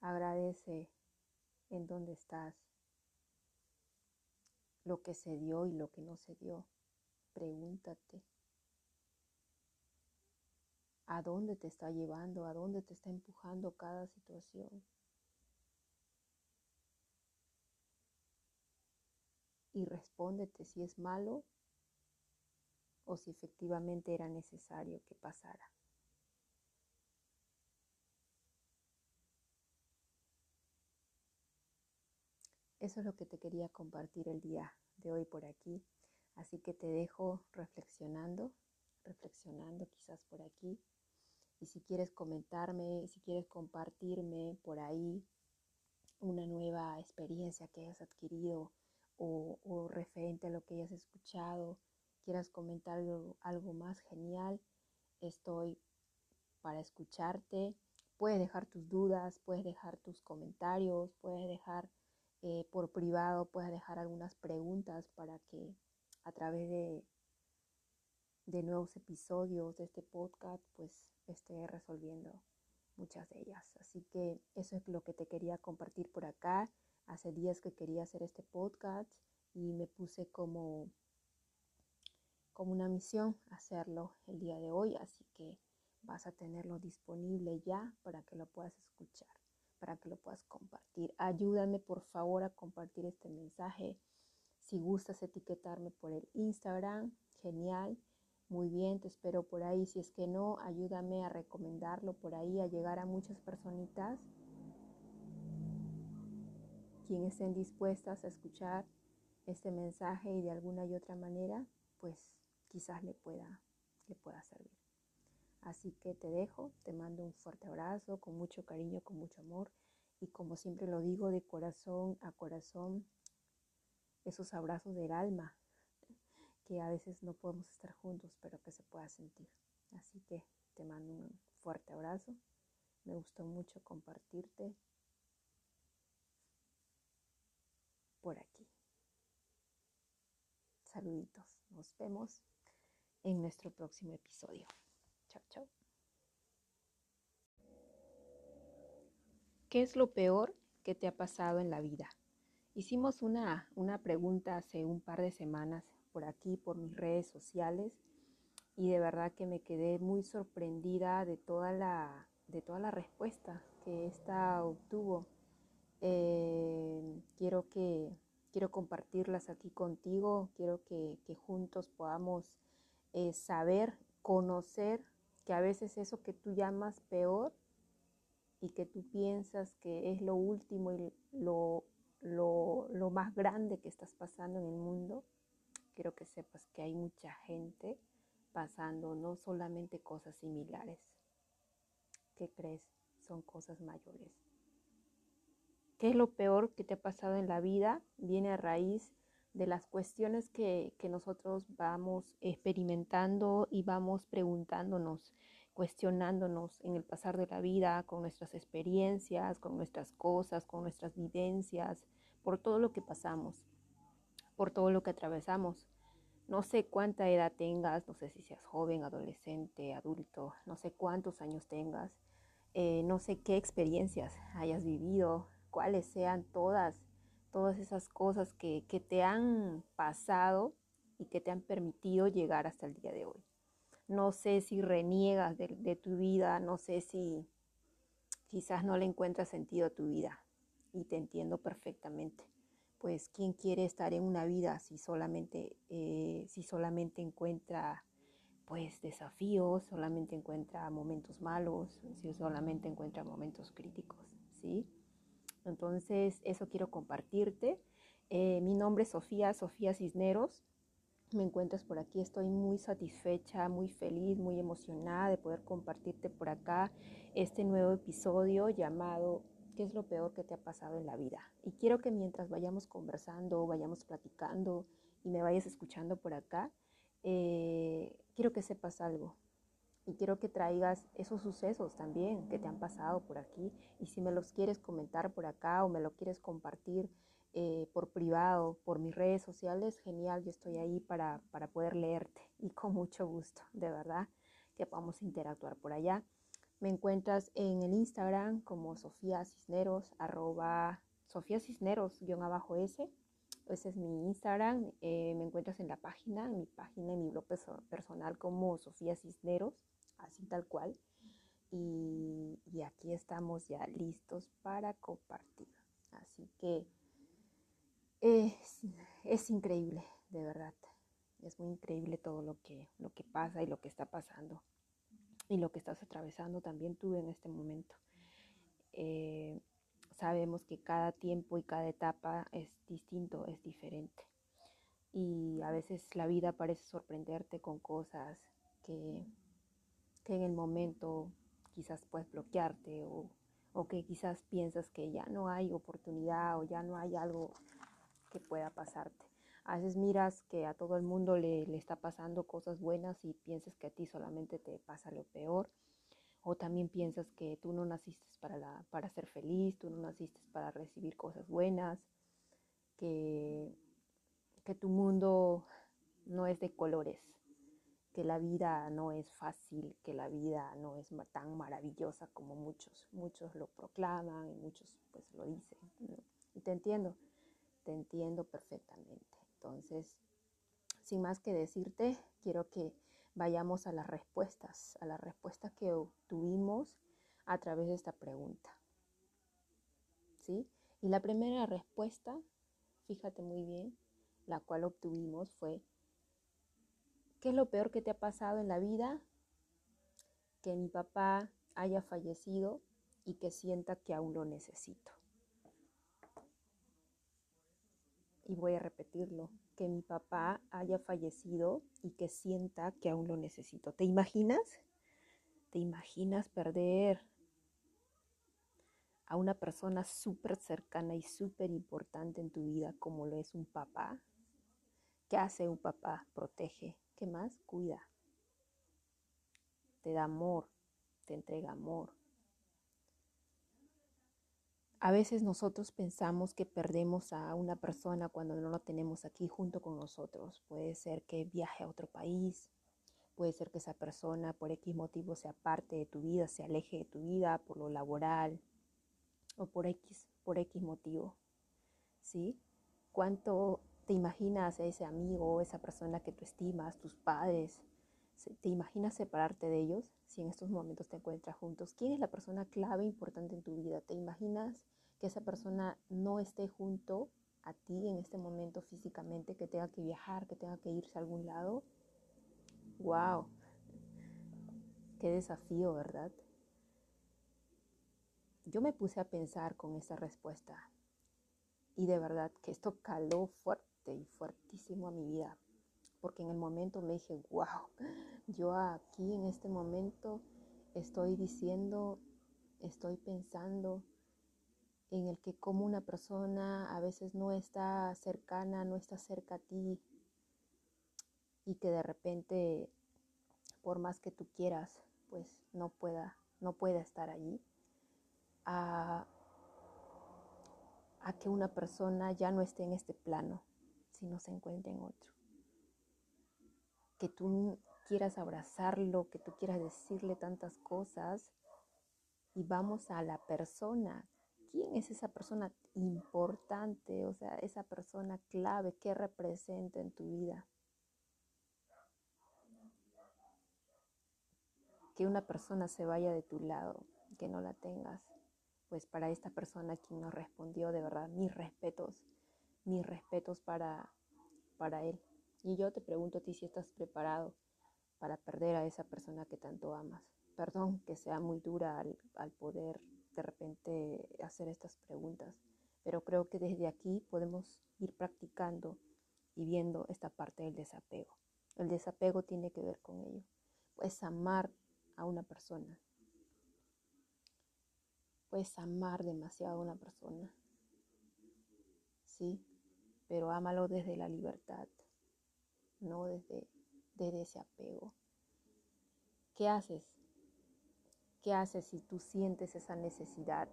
Agradece en dónde estás, lo que se dio y lo que no se dio. Pregúntate. ¿A dónde te está llevando? ¿A dónde te está empujando cada situación? Y respóndete si es malo o si efectivamente era necesario que pasara. Eso es lo que te quería compartir el día de hoy por aquí. Así que te dejo reflexionando, reflexionando quizás por aquí. Y si quieres comentarme, si quieres compartirme por ahí una nueva experiencia que hayas adquirido o, referente a lo que hayas escuchado, quieras comentar algo, más genial, estoy para escucharte. Puedes dejar tus dudas, puedes dejar tus comentarios, puedes dejar eh, por privado, puedes dejar algunas preguntas para que a través de, de nuevos episodios de este podcast, pues esté resolviendo muchas de ellas. Así que eso es lo que te quería compartir por acá. Hace días que quería hacer este podcast y me puse como, como una misión hacerlo el día de hoy, así que vas a tenerlo disponible ya para que lo puedas escuchar, para que lo puedas compartir. Ayúdame por favor a compartir este mensaje. Si gustas etiquetarme por el Instagram, genial. Muy bien, te espero por ahí. Si es que no, ayúdame a recomendarlo por ahí, a llegar a muchas personitas quien estén dispuestas a escuchar este mensaje y de alguna y otra manera, pues quizás le pueda, le pueda servir. Así que te dejo, te mando un fuerte abrazo, con mucho cariño, con mucho amor y como siempre lo digo de corazón a corazón, esos abrazos del alma que a veces no podemos estar juntos, pero que se pueda sentir. Así que te mando un fuerte abrazo. Me gustó mucho compartirte por aquí. Saluditos. Nos vemos en nuestro próximo episodio. Chao, chao. ¿Qué es lo peor que te ha pasado en la vida? Hicimos una, una pregunta hace un par de semanas por aquí, por mis redes sociales, y de verdad que me quedé muy sorprendida de toda la, de toda la respuesta que esta obtuvo. Eh, quiero que quiero compartirlas aquí contigo, quiero que, juntos podamos eh, saber, conocer que a veces eso que tú llamas peor y que tú piensas que es lo último y lo, lo, lo más grande que estás pasando en el mundo, quiero que sepas que hay mucha gente pasando no solamente cosas similares. ¿Qué crees? Son cosas mayores. ¿Qué es lo peor que te ha pasado en la vida? Viene a raíz de las cuestiones que, nosotros vamos experimentando y vamos preguntándonos, cuestionándonos en el pasar de la vida, con nuestras experiencias, con nuestras cosas, con nuestras vivencias, por todo lo que pasamos, por todo lo que atravesamos. No sé cuánta edad tengas, no sé si seas joven, adolescente, adulto, no sé cuántos años tengas, eh, no sé qué experiencias hayas vivido, cuáles sean todas, todas esas cosas que, que te han pasado y que te han permitido llegar hasta el día de hoy. No sé si reniegas de, tu vida, no sé si quizás no le encuentras sentido a tu vida y te entiendo perfectamente. Pues quién quiere estar en una vida si solamente, eh, si solamente encuentra pues desafíos, solamente encuentra momentos malos, si solamente encuentra momentos críticos, ¿sí? Entonces, eso quiero compartirte. Eh, mi nombre es Sofía, Sofía Cisneros. Me encuentras por aquí, estoy muy satisfecha, muy feliz, muy emocionada de poder compartirte por acá este nuevo episodio llamado ¿Qué es lo peor que te ha pasado en la vida? Y quiero que mientras vayamos conversando, vayamos platicando y me vayas escuchando por acá, eh, quiero que sepas algo. Y quiero que traigas esos sucesos también que te han pasado por aquí. Y si me los quieres comentar por acá o me lo quieres compartir eh, por privado, por mis redes sociales, genial, yo estoy ahí para, para poder leerte <laughs> y con mucho gusto, de verdad, que podamos interactuar por allá. Me encuentras en el Instagram como Sofía Cisneros, arroba Sofía Cisneros, guion abajo S. Ese es mi Instagram. Eh, me encuentras en la página, en mi página, en mi blog personal como Sofía Cisneros, así tal cual. Y, aquí estamos ya listos para compartir. Así que es, es increíble, de verdad. Es muy increíble todo lo que, lo que pasa y lo que está pasando y lo que estás atravesando también tú en este momento. Eh, sabemos que cada tiempo y cada etapa es distinto, es diferente. Y a veces la vida parece sorprenderte con cosas que, que en el momento quizás puedes bloquearte o, o que quizás piensas que ya no hay oportunidad o ya no hay algo que pueda pasarte. A veces miras que a todo el mundo le, le, está pasando cosas buenas y piensas que a ti solamente te pasa lo peor. O también piensas que tú no naciste para, la, para ser feliz, tú no naciste para recibir cosas buenas, que, que tu mundo no es de colores, que la vida no es fácil, que la vida no es tan maravillosa como muchos, muchos lo proclaman y muchos pues lo dicen. Y te entiendo, te entiendo perfectamente. Entonces, sin más que decirte, quiero que vayamos a las respuestas, a las respuestas que obtuvimos a través de esta pregunta. ¿Sí? Y la primera respuesta, fíjate muy bien, la cual obtuvimos fue, ¿qué es lo peor que te ha pasado en la vida? Que mi papá haya fallecido y que sienta que aún lo necesito. y voy a repetirlo, que mi papá haya fallecido y que sienta que aún lo necesito. ¿Te imaginas? ¿Te imaginas perder a una persona súper cercana y súper importante en tu vida como lo es un papá? ¿Qué hace un papá? Protege. ¿Qué más? Cuida. Te da amor, te entrega amor, a veces nosotros pensamos que perdemos a una persona cuando no lo tenemos aquí junto con nosotros. Puede ser que viaje a otro país, puede ser que esa persona por X motivo sea parte de tu vida, se aleje de tu vida por lo laboral o por X, por X motivo. ¿Sí? ¿Cuánto te imaginas a ese amigo esa persona que tú estimas, tus padres? ¿Te imaginas separarte de ellos si en estos momentos te encuentras juntos? ¿Quién es la persona clave importante en tu vida? ¿Te imaginas que esa persona no esté junto a ti en este momento físicamente, que tenga que viajar, que tenga que irse a algún lado. ¡Wow! Qué desafío, ¿verdad? Yo me puse a pensar con esta respuesta y de verdad que esto caló fuerte y fuertísimo a mi vida, porque en el momento me dije, wow, yo aquí en este momento estoy diciendo, estoy pensando, en el que como una persona a veces no está cercana, no está cerca a ti y que de repente por más que tú quieras, pues no pueda, no pueda estar allí. A, a que una persona ya no esté en este plano, sino se encuentre en otro. Que tú quieras abrazarlo, que tú quieras decirle tantas cosas y vamos a la persona quién es esa persona importante, o sea, esa persona clave que representa en tu vida. Que una persona se vaya de tu lado, que no la tengas. Pues para esta persona quien nos respondió, de verdad, mis respetos, mis respetos para, para él. Y yo te pregunto a ti si estás preparado para perder a esa persona que tanto amas. Perdón que sea muy dura al, al poder de repente hacer estas preguntas, pero creo que desde aquí podemos ir practicando y viendo esta parte del desapego. El desapego tiene que ver con ello. Puedes amar a una persona. Puedes amar demasiado a una persona. Sí, pero ámalo desde la libertad, no desde, desde ese apego. ¿Qué haces? ¿Qué haces si tú sientes esa necesidad?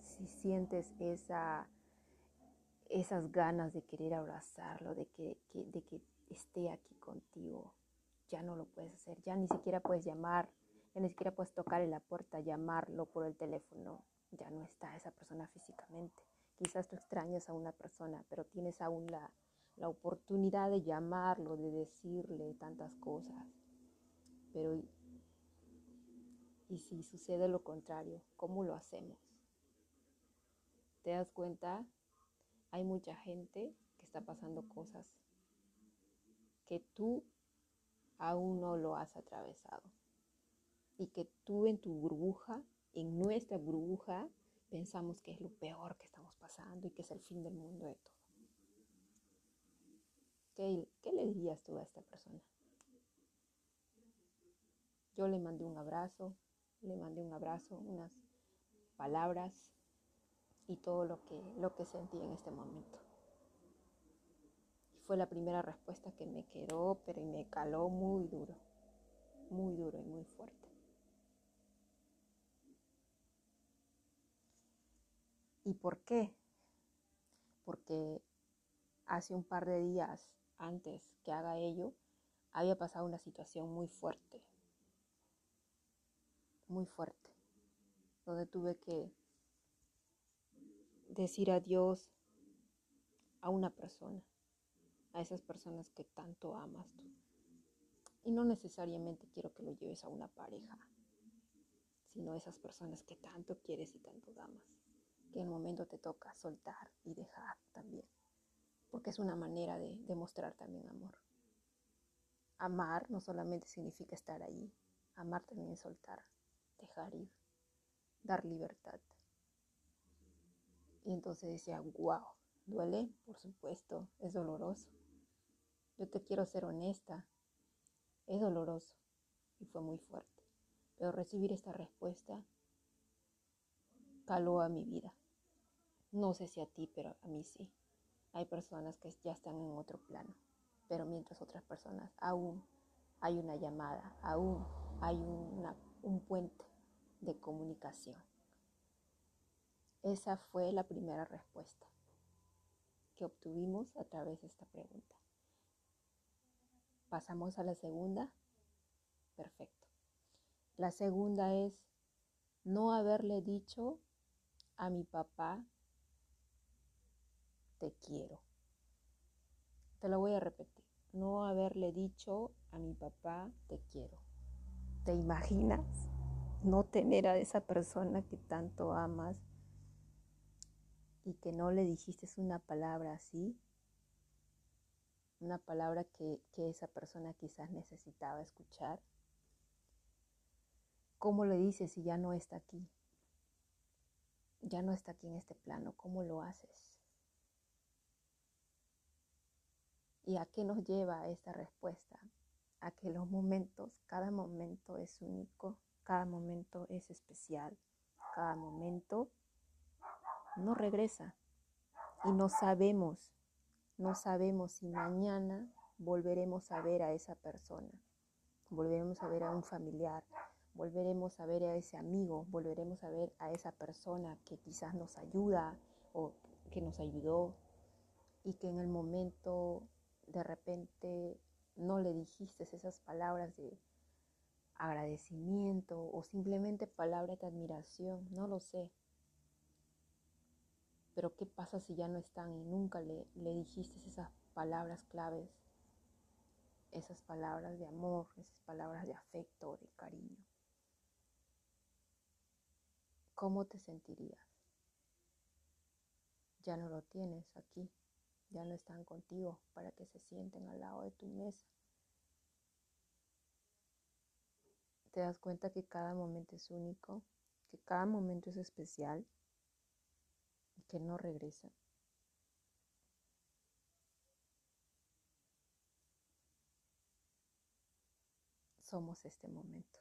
Si sientes esa, esas ganas de querer abrazarlo, de que, de que esté aquí contigo, ya no lo puedes hacer, ya ni siquiera puedes llamar, ya ni siquiera puedes tocar en la puerta, llamarlo por el teléfono, ya no está esa persona físicamente. Quizás tú extrañas a una persona, pero tienes aún la, la oportunidad de llamarlo, de decirle tantas cosas. Pero y si sucede lo contrario, ¿cómo lo hacemos? ¿Te das cuenta? Hay mucha gente que está pasando cosas que tú aún no lo has atravesado. Y que tú en tu burbuja, en nuestra burbuja, pensamos que es lo peor que pasando y que es el fin del mundo de todo. ¿Qué, le dirías tú a esta persona? Yo le mandé un abrazo, le mandé un abrazo, unas palabras y todo lo que, lo que sentí en este momento. Fue la primera respuesta que me quedó, pero me caló muy duro, muy duro y muy fuerte. ¿Y por qué? Porque hace un par de días antes que haga ello, había pasado una situación muy fuerte, muy fuerte, donde tuve que decir adiós a una persona, a esas personas que tanto amas tú. Y no necesariamente quiero que lo lleves a una pareja, sino a esas personas que tanto quieres y tanto amas, que el momento te toca soltar y dejar también, porque es una manera de demostrar también amor. Amar no solamente significa estar ahí, amar también es soltar, dejar ir, dar libertad. Y entonces decía, wow, duele, por supuesto, es doloroso. Yo te quiero ser honesta, es doloroso y fue muy fuerte. Pero recibir esta respuesta caló a mi vida. No sé si a ti, pero a mí sí. Hay personas que ya están en otro plano, pero mientras otras personas aún hay una llamada, aún hay un puente de comunicación. Esa fue la primera respuesta que obtuvimos a través de esta pregunta. Pasamos a la segunda. Perfecto. La segunda es no haberle dicho a mi papá, te quiero. Te lo voy a repetir. No haberle dicho a mi papá, te quiero. ¿Te imaginas no tener a esa persona que tanto amas y que no le dijiste una palabra así? Una palabra que, que esa persona quizás necesitaba escuchar. ¿Cómo le dices si ya no está aquí? Ya no está aquí en este plano. ¿Cómo lo haces? ¿Y a qué nos lleva esta respuesta? a que los momentos, cada momento es único, cada momento es especial, cada momento no regresa y no sabemos, no sabemos si mañana volveremos a ver a esa persona, volveremos a ver a un familiar, volveremos a ver a ese amigo, volveremos a ver a esa persona que quizás nos ayuda o que nos ayudó y que en el momento de repente no le dijiste esas palabras de agradecimiento o simplemente palabras de admiración, no lo sé. Pero ¿qué pasa si ya no están y nunca le, dijiste esas palabras claves, esas palabras de amor, esas palabras de afecto, de cariño? ¿Cómo te sentirías? Ya no lo tienes aquí, ya no están contigo para que se sienten al lado de tu mesa. Te das cuenta que cada momento es único, que cada momento es especial y que no regresa. Somos este momento,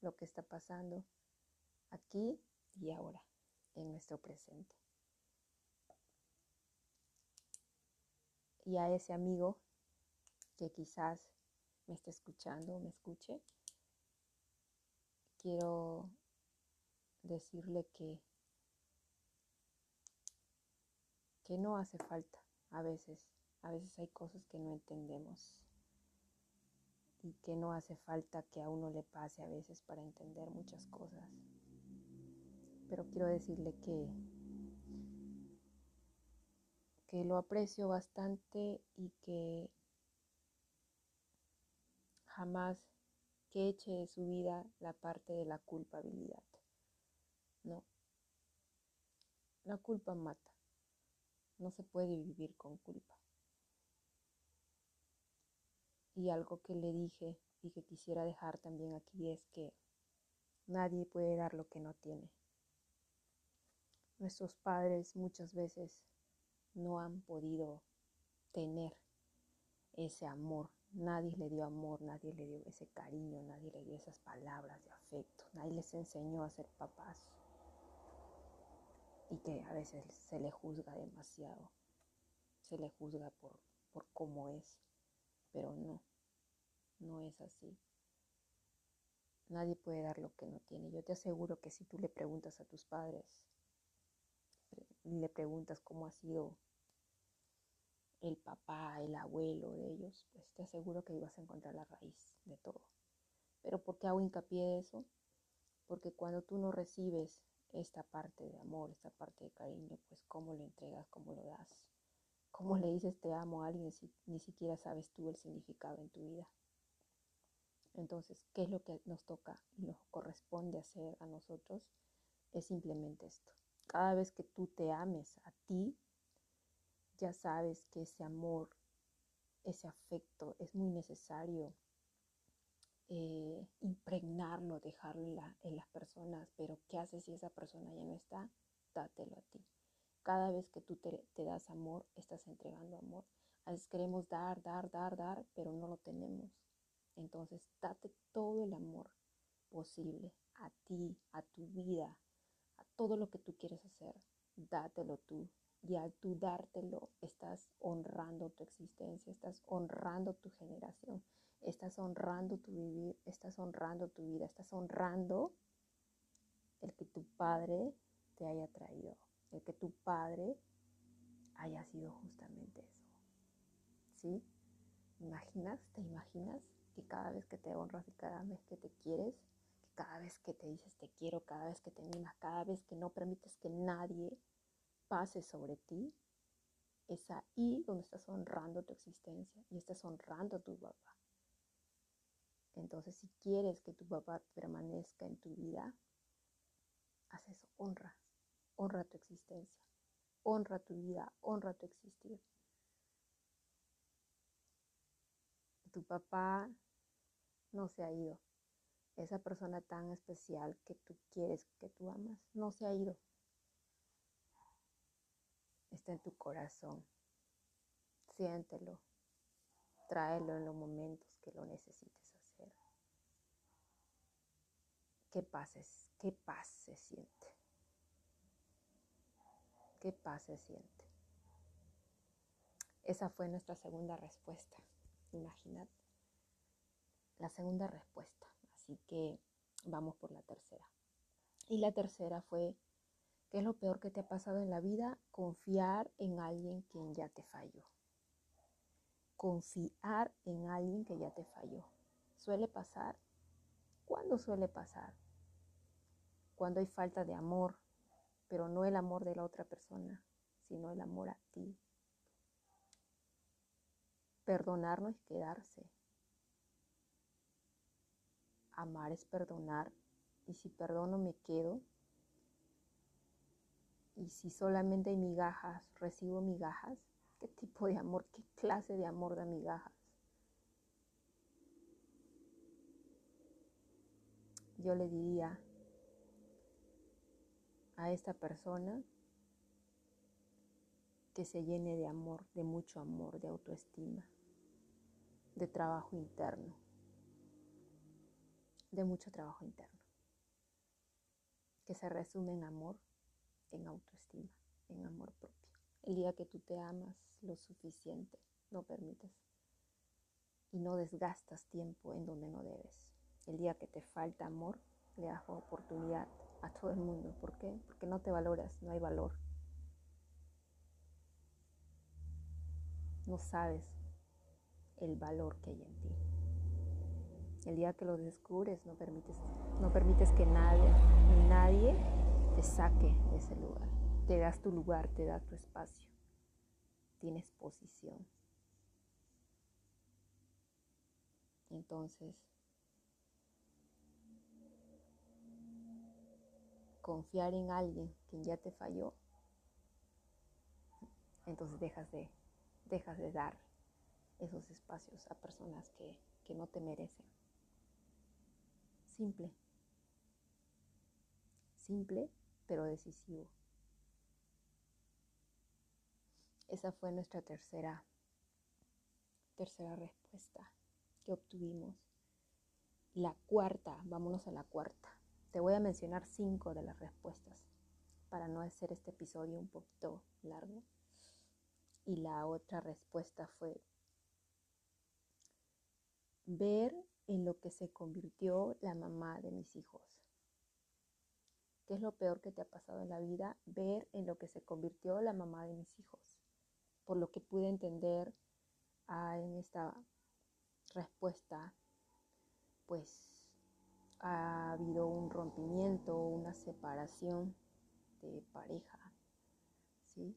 lo que está pasando aquí y ahora, en nuestro presente. Y a ese amigo que quizás me esté escuchando me escuche, quiero decirle que que no hace falta a veces, a veces hay cosas que no entendemos y que no hace falta que a uno le pase a veces para entender muchas cosas. Pero quiero decirle que que lo aprecio bastante y que jamás que eche de su vida la parte de la culpabilidad. No. La culpa mata. No se puede vivir con culpa. Y algo que le dije y que quisiera dejar también aquí es que nadie puede dar lo que no tiene. Nuestros padres muchas veces no han podido tener ese amor. Nadie le dio amor, nadie le dio ese cariño, nadie le dio esas palabras de afecto, nadie les enseñó a ser papás. Y que a veces se le juzga demasiado, se le juzga por, por cómo es, pero no, no es así. Nadie puede dar lo que no tiene. Yo te aseguro que si tú le preguntas a tus padres, le preguntas cómo ha sido el papá, el abuelo de ellos, pues te aseguro que ibas a encontrar la raíz de todo. Pero ¿por qué hago hincapié de eso? Porque cuando tú no recibes esta parte de amor, esta parte de cariño, pues cómo lo entregas, cómo lo das, cómo le dices te amo a alguien si ni siquiera sabes tú el significado en tu vida. Entonces, ¿qué es lo que nos toca y nos corresponde hacer a nosotros? Es simplemente esto. Cada vez que tú te ames a ti, ya sabes que ese amor, ese afecto es muy necesario eh, impregnarlo, dejarlo en, las personas, pero ¿qué haces si esa persona ya no está? Dátelo a ti. Cada vez que tú te, te das amor, estás entregando amor. A veces queremos dar, dar, dar, dar, pero no lo tenemos. Entonces, date todo el amor posible a ti, a tu vida, todo lo que tú quieres hacer. Dátelo tú, y al tú dártelo, estás honrando tu existencia, estás honrando tu generación, estás honrando tu vivir, estás honrando tu vida, estás honrando el que tu padre te haya traído, el que tu padre haya sido justamente eso. ¿Sí? ¿Imaginas? ¿Te imaginas que cada vez que te honras y cada vez que te quieres, cada vez que te dices te quiero, cada vez que te mimas, cada vez que no permites que nadie pase sobre ti, es ahí donde estás honrando tu existencia y estás honrando a tu papá. Entonces, si quieres que tu papá permanezca en tu vida, haz eso, honra, honra tu existencia, honra tu vida, honra tu existir. Tu papá no se ha ido. Esa persona tan especial que tú quieres, que tú amas, no se ha ido está en tu corazón. Siéntelo, tráelo en los momentos que lo necesites hacer. ¿Qué pases? ¿Qué paz se siente? ¿Qué paz se siente? Esa fue nuestra segunda respuesta. Imaginad la segunda respuesta. Así que vamos por la tercera. Y la tercera fue ¿Qué es lo peor que te ha pasado en la vida? Confiar en alguien quien ya te falló. Confiar en alguien que ya te falló. ¿Suele pasar? ¿Cuándo suele pasar? Cuando hay falta de amor, pero no el amor de la otra persona, sino el amor a ti. Perdonar no es quedarse. Amar es perdonar y si perdono me quedo. Y si solamente hay migajas, recibo migajas, ¿qué tipo de amor, qué clase de amor da migajas? Yo le diría a esta persona que se llene de amor, de mucho amor, de autoestima, de trabajo interno, de mucho trabajo interno, que se resume en amor, en autoestima, en amor propio. El día que tú te amas lo suficiente, no permites y no desgastas tiempo en donde no debes. El día que te falta amor, le das oportunidad a todo el mundo. ¿Por qué? Porque no te valoras, no hay valor. No sabes el valor que hay en ti. El día que lo descubres no permites, no permites que nadie, nadie te saque de ese lugar. Te das tu lugar, te das tu espacio. Tienes posición. Entonces, confiar en alguien quien ya te falló, entonces dejas de, dejas de dar esos espacios a personas que, que no te merecen. Simple. Simple, pero decisivo. Esa fue nuestra tercera, tercera respuesta que obtuvimos. La cuarta, vámonos a la cuarta. Te voy a mencionar cinco de las respuestas para no hacer este episodio un poquito largo. Y la otra respuesta fue ver en lo que se convirtió la mamá de mis hijos. ¿Qué es lo peor que te ha pasado en la vida? Ver en lo que se convirtió la mamá de mis hijos. Por lo que pude entender ah, en esta respuesta, pues ha habido un rompimiento, una separación de pareja, ¿sí?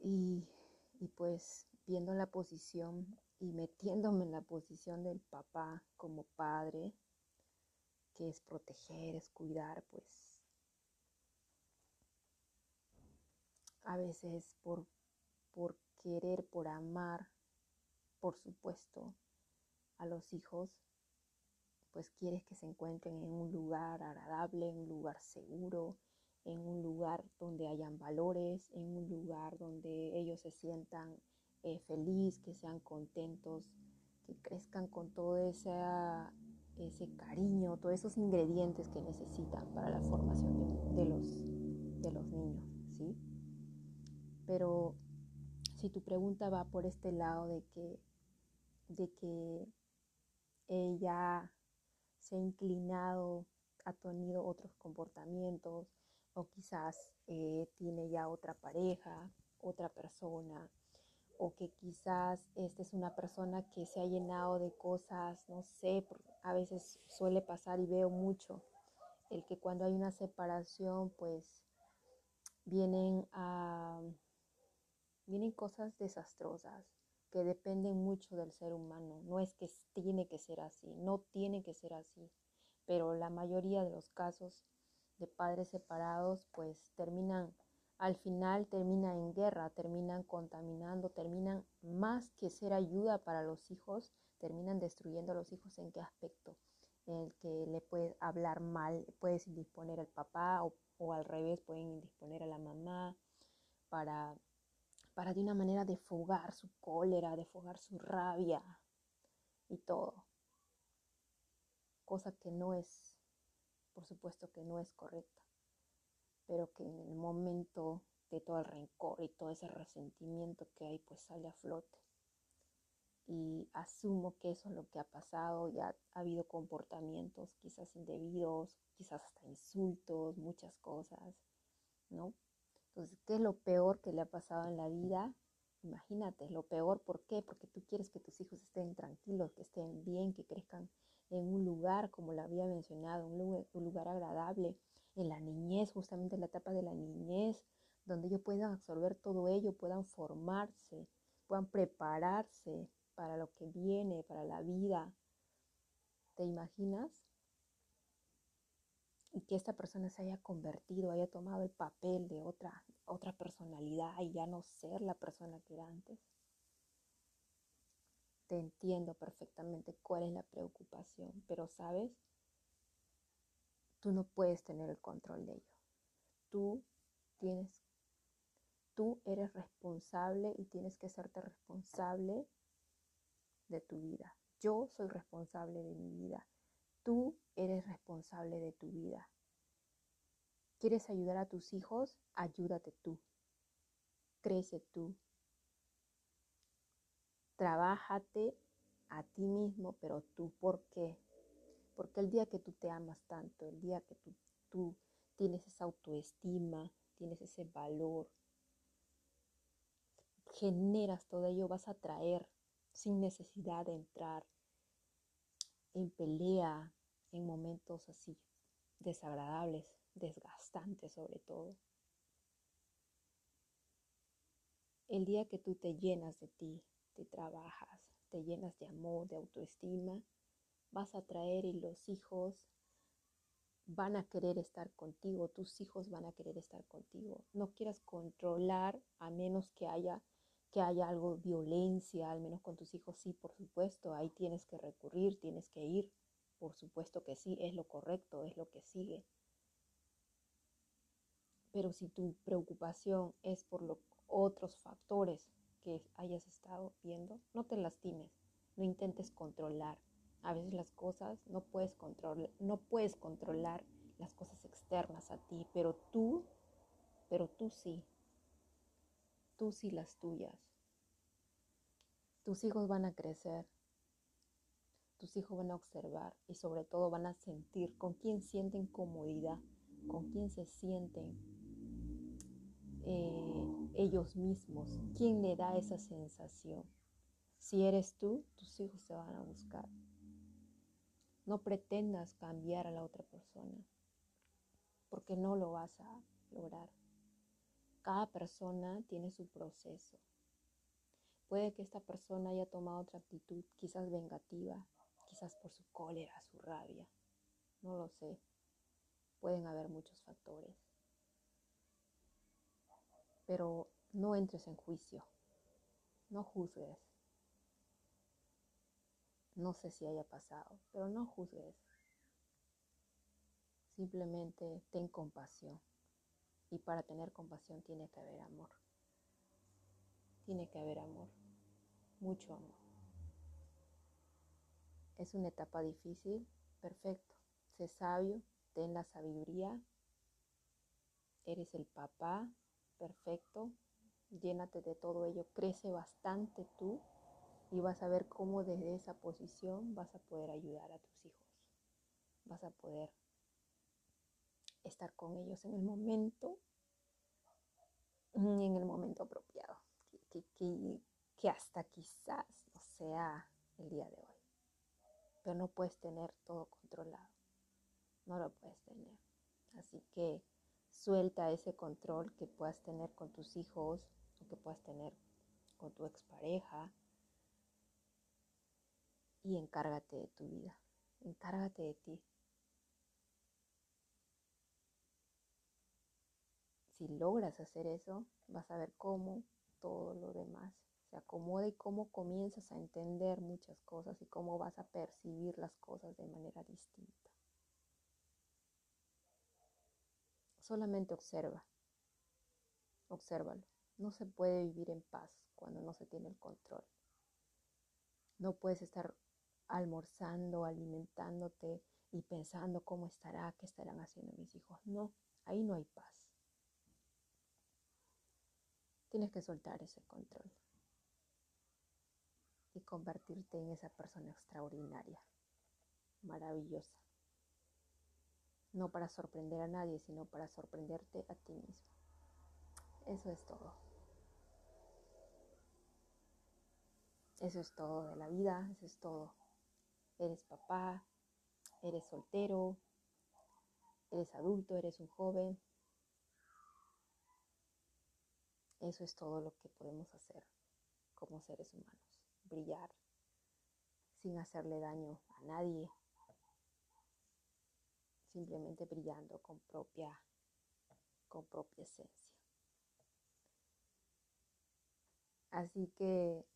Y, y, pues viendo la posición y metiéndome en la posición del papá como padre, que es proteger, es cuidar, pues a veces por, por querer, por amar, por supuesto, a los hijos, pues quieres que se encuentren en un lugar agradable, en un lugar seguro, en un lugar donde hayan valores, en un lugar donde ellos se sientan eh, felices, que sean contentos, que crezcan con todo ese, ese cariño, todos esos ingredientes que necesitan para la formación de, los, de los niños, ¿sí? Pero si tu pregunta va por este lado de que, de que ella se ha inclinado, ha tenido otros comportamientos o quizás eh, tiene ya otra pareja, otra persona o que quizás esta es una persona que se ha llenado de cosas, no sé, a veces suele pasar y veo mucho el que cuando hay una separación pues vienen a vienen cosas desastrosas que dependen mucho del ser humano. No es que tiene que ser así, no tiene que ser así, pero la mayoría de los casos de padres separados pues terminan, al final terminan en guerra, terminan contaminando, terminan más que ser ayuda para los hijos, terminan destruyendo a los hijos en qué aspecto, en el que le puedes hablar mal, puedes indisponer al papá o, o al revés, pueden indisponer a la mamá para para de una manera defogar su cólera, defogar su rabia y todo. Cosa que no es, por supuesto que no es correcta, pero que en el momento de todo el rencor y todo ese resentimiento que hay, pues sale a flote. Y asumo que eso es lo que ha pasado, ya ha habido comportamientos quizás indebidos, quizás hasta insultos, muchas cosas, ¿no? Entonces, ¿qué es lo peor que le ha pasado en la vida? Imagínate, lo peor, ¿por qué? Porque tú quieres que tus hijos estén tranquilos, que estén bien, que crezcan en un lugar, como lo había mencionado, un lugar, un lugar agradable, en la niñez, justamente en la etapa de la niñez, donde ellos puedan absorber todo ello, puedan formarse, puedan prepararse para lo que viene, para la vida. ¿Te imaginas? Y que esta persona se haya convertido, haya tomado el papel de otra, otra personalidad y ya no ser la persona que era antes. Te entiendo perfectamente cuál es la preocupación, pero sabes, tú no puedes tener el control de ello. Tú tienes tú eres responsable y tienes que serte responsable de tu vida. Yo soy responsable de mi vida. Tú eres responsable de tu vida. ¿Quieres ayudar a tus hijos? Ayúdate tú. Crece tú. Trabájate a ti mismo, pero tú, ¿por qué? Porque el día que tú te amas tanto, el día que tú, tú tienes esa autoestima, tienes ese valor, generas todo ello, vas a traer sin necesidad de entrar en pelea, en momentos así desagradables, desgastantes sobre todo. El día que tú te llenas de ti, te trabajas, te llenas de amor, de autoestima, vas a traer y los hijos van a querer estar contigo, tus hijos van a querer estar contigo. No quieras controlar a menos que haya que haya algo, violencia, al menos con tus hijos, sí, por supuesto, ahí tienes que recurrir, tienes que ir, por supuesto que sí, es lo correcto, es lo que sigue. Pero si tu preocupación es por los otros factores que hayas estado viendo, no te lastimes, no intentes controlar. A veces las cosas no puedes controlar, no puedes controlar las cosas externas a ti, pero tú, pero tú sí, tú sí las tuyas. Tus hijos van a crecer, tus hijos van a observar y sobre todo van a sentir con quién sienten comodidad, con quién se sienten eh, ellos mismos, quién le da esa sensación. Si eres tú, tus hijos te van a buscar. No pretendas cambiar a la otra persona, porque no lo vas a lograr. Cada persona tiene su proceso. Puede que esta persona haya tomado otra actitud, quizás vengativa, quizás por su cólera, su rabia. No lo sé. Pueden haber muchos factores. Pero no entres en juicio. No juzgues. No sé si haya pasado, pero no juzgues. Simplemente ten compasión. Y para tener compasión tiene que haber amor. Tiene que haber amor. Mucho amor. Es una etapa difícil. Perfecto. Sé sabio. Ten la sabiduría. Eres el papá. Perfecto. Llénate de todo ello. Crece bastante tú. Y vas a ver cómo desde esa posición vas a poder ayudar a tus hijos. Vas a poder estar con ellos en el momento, en el momento apropiado, que, que, hasta quizás no sea el día de hoy. Pero no puedes tener todo controlado, no lo puedes tener. Así que suelta ese control que puedas tener con tus hijos o que puedas tener con tu expareja y encárgate de tu vida, encárgate de ti. si logras hacer eso, vas a ver cómo todo lo demás se acomoda y cómo comienzas a entender muchas cosas y cómo vas a percibir las cosas de manera distinta. Solamente observa, obsérvalo. No se puede vivir en paz cuando no se tiene el control. No puedes estar almorzando, alimentándote y pensando cómo estará, qué estarán haciendo mis hijos. No, ahí no hay paz. Tienes que soltar ese control y convertirte en esa persona extraordinaria, maravillosa. No para sorprender a nadie, sino para sorprenderte a ti mismo. Eso es todo. Eso es todo de la vida, eso es todo. Eres papá, eres soltero, eres adulto, eres un joven, Eso es todo lo que podemos hacer como seres humanos, brillar sin hacerle daño a nadie, simplemente brillando con propia, con propia esencia. Así que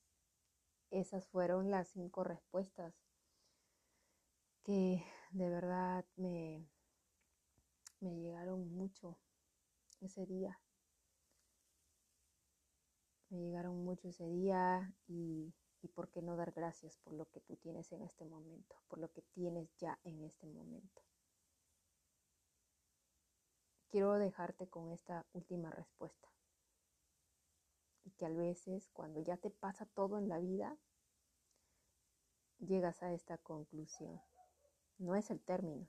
esas fueron las cinco respuestas que de verdad me, me llegaron mucho ese día. Me llegaron mucho ese día y, y por qué no dar gracias por lo que tú tienes en este momento, por lo que tienes ya en este momento. Quiero dejarte con esta última respuesta. Y que a veces cuando ya te pasa todo en la vida, llegas a esta conclusión. No es el término,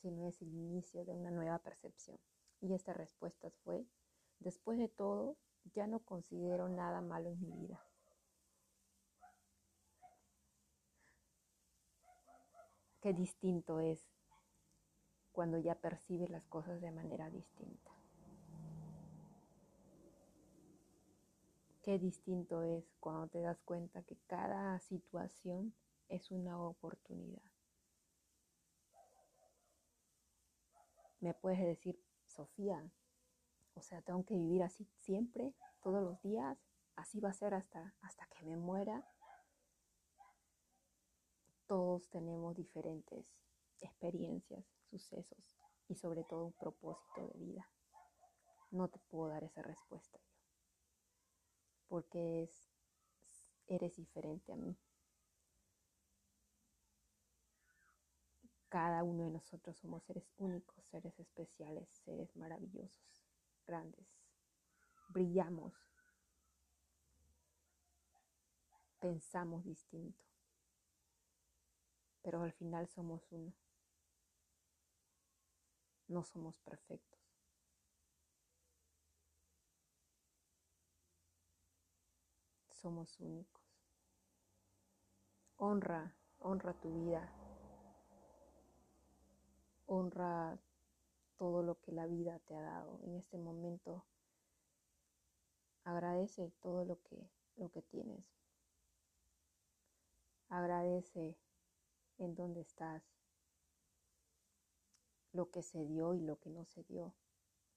sino es el inicio de una nueva percepción. Y esta respuesta fue, después de todo, ya no considero nada malo en mi vida. Qué distinto es cuando ya percibes las cosas de manera distinta. Qué distinto es cuando te das cuenta que cada situación es una oportunidad. Me puedes decir, Sofía, o sea, tengo que vivir así siempre, todos los días, así va a ser hasta, hasta que me muera. Todos tenemos diferentes experiencias, sucesos y sobre todo un propósito de vida. No te puedo dar esa respuesta yo, porque es, eres diferente a mí. Cada uno de nosotros somos seres únicos, seres especiales, seres maravillosos, grandes. Brillamos. Pensamos distinto. Pero al final somos uno. No somos perfectos. Somos únicos. Honra, honra tu vida. Honra todo lo que la vida te ha dado en este momento. Agradece todo lo que, lo que tienes. Agradece en dónde estás lo que se dio y lo que no se dio.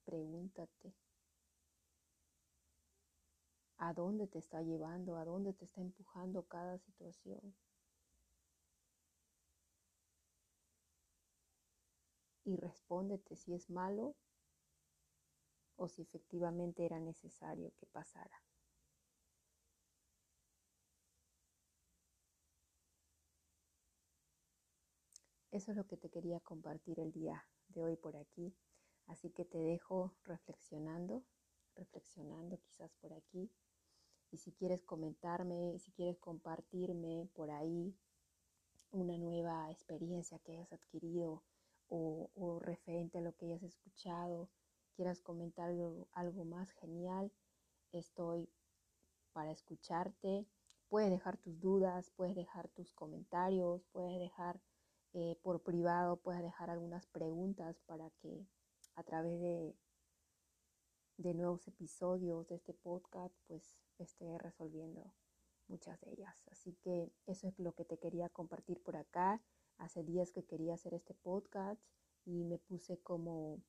Pregúntate. ¿A dónde te está llevando? ¿A dónde te está empujando cada situación? Y respóndete si es malo o si efectivamente era necesario que pasara. Eso es lo que te quería compartir el día de hoy por aquí. Así que te dejo reflexionando, reflexionando quizás por aquí. Y si quieres comentarme, si quieres compartirme por ahí una nueva experiencia que hayas adquirido o, referente a lo que hayas escuchado, quieras comentar algo, más genial, estoy para escucharte. Puedes dejar tus dudas, puedes dejar tus comentarios, puedes dejar eh, por privado puedes dejar algunas preguntas para que a través de, de nuevos episodios de este podcast pues esté resolviendo muchas de ellas. Así que eso es lo que te quería compartir por acá. Hace días que quería hacer este podcast y me puse como,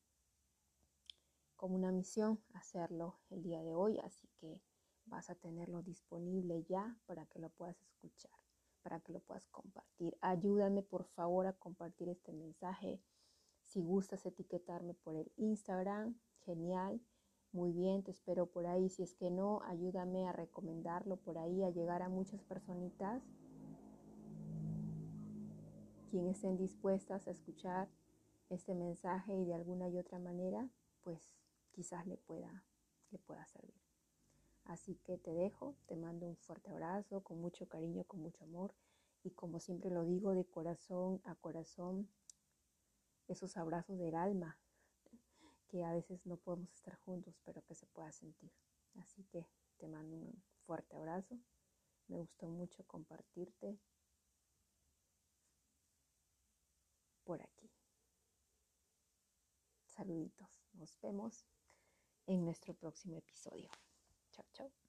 como una misión hacerlo el día de hoy, así que vas a tenerlo disponible ya para que lo puedas escuchar para que lo puedas compartir. Ayúdame por favor a compartir este mensaje. Si gustas etiquetarme por el Instagram, genial. Muy bien, te espero por ahí. Si es que no, ayúdame a recomendarlo por ahí, a llegar a muchas personitas quienes estén dispuestas a escuchar este mensaje y de alguna y otra manera, pues quizás le pueda, le pueda servir. Así que te dejo, te mando un fuerte abrazo, con mucho cariño, con mucho amor y como siempre lo digo, de corazón a corazón, esos abrazos del alma que a veces no podemos estar juntos, pero que se pueda sentir. Así que te mando un fuerte abrazo. Me gustó mucho compartirte por aquí. Saluditos. Nos vemos en nuestro próximo episodio. Chao, chao.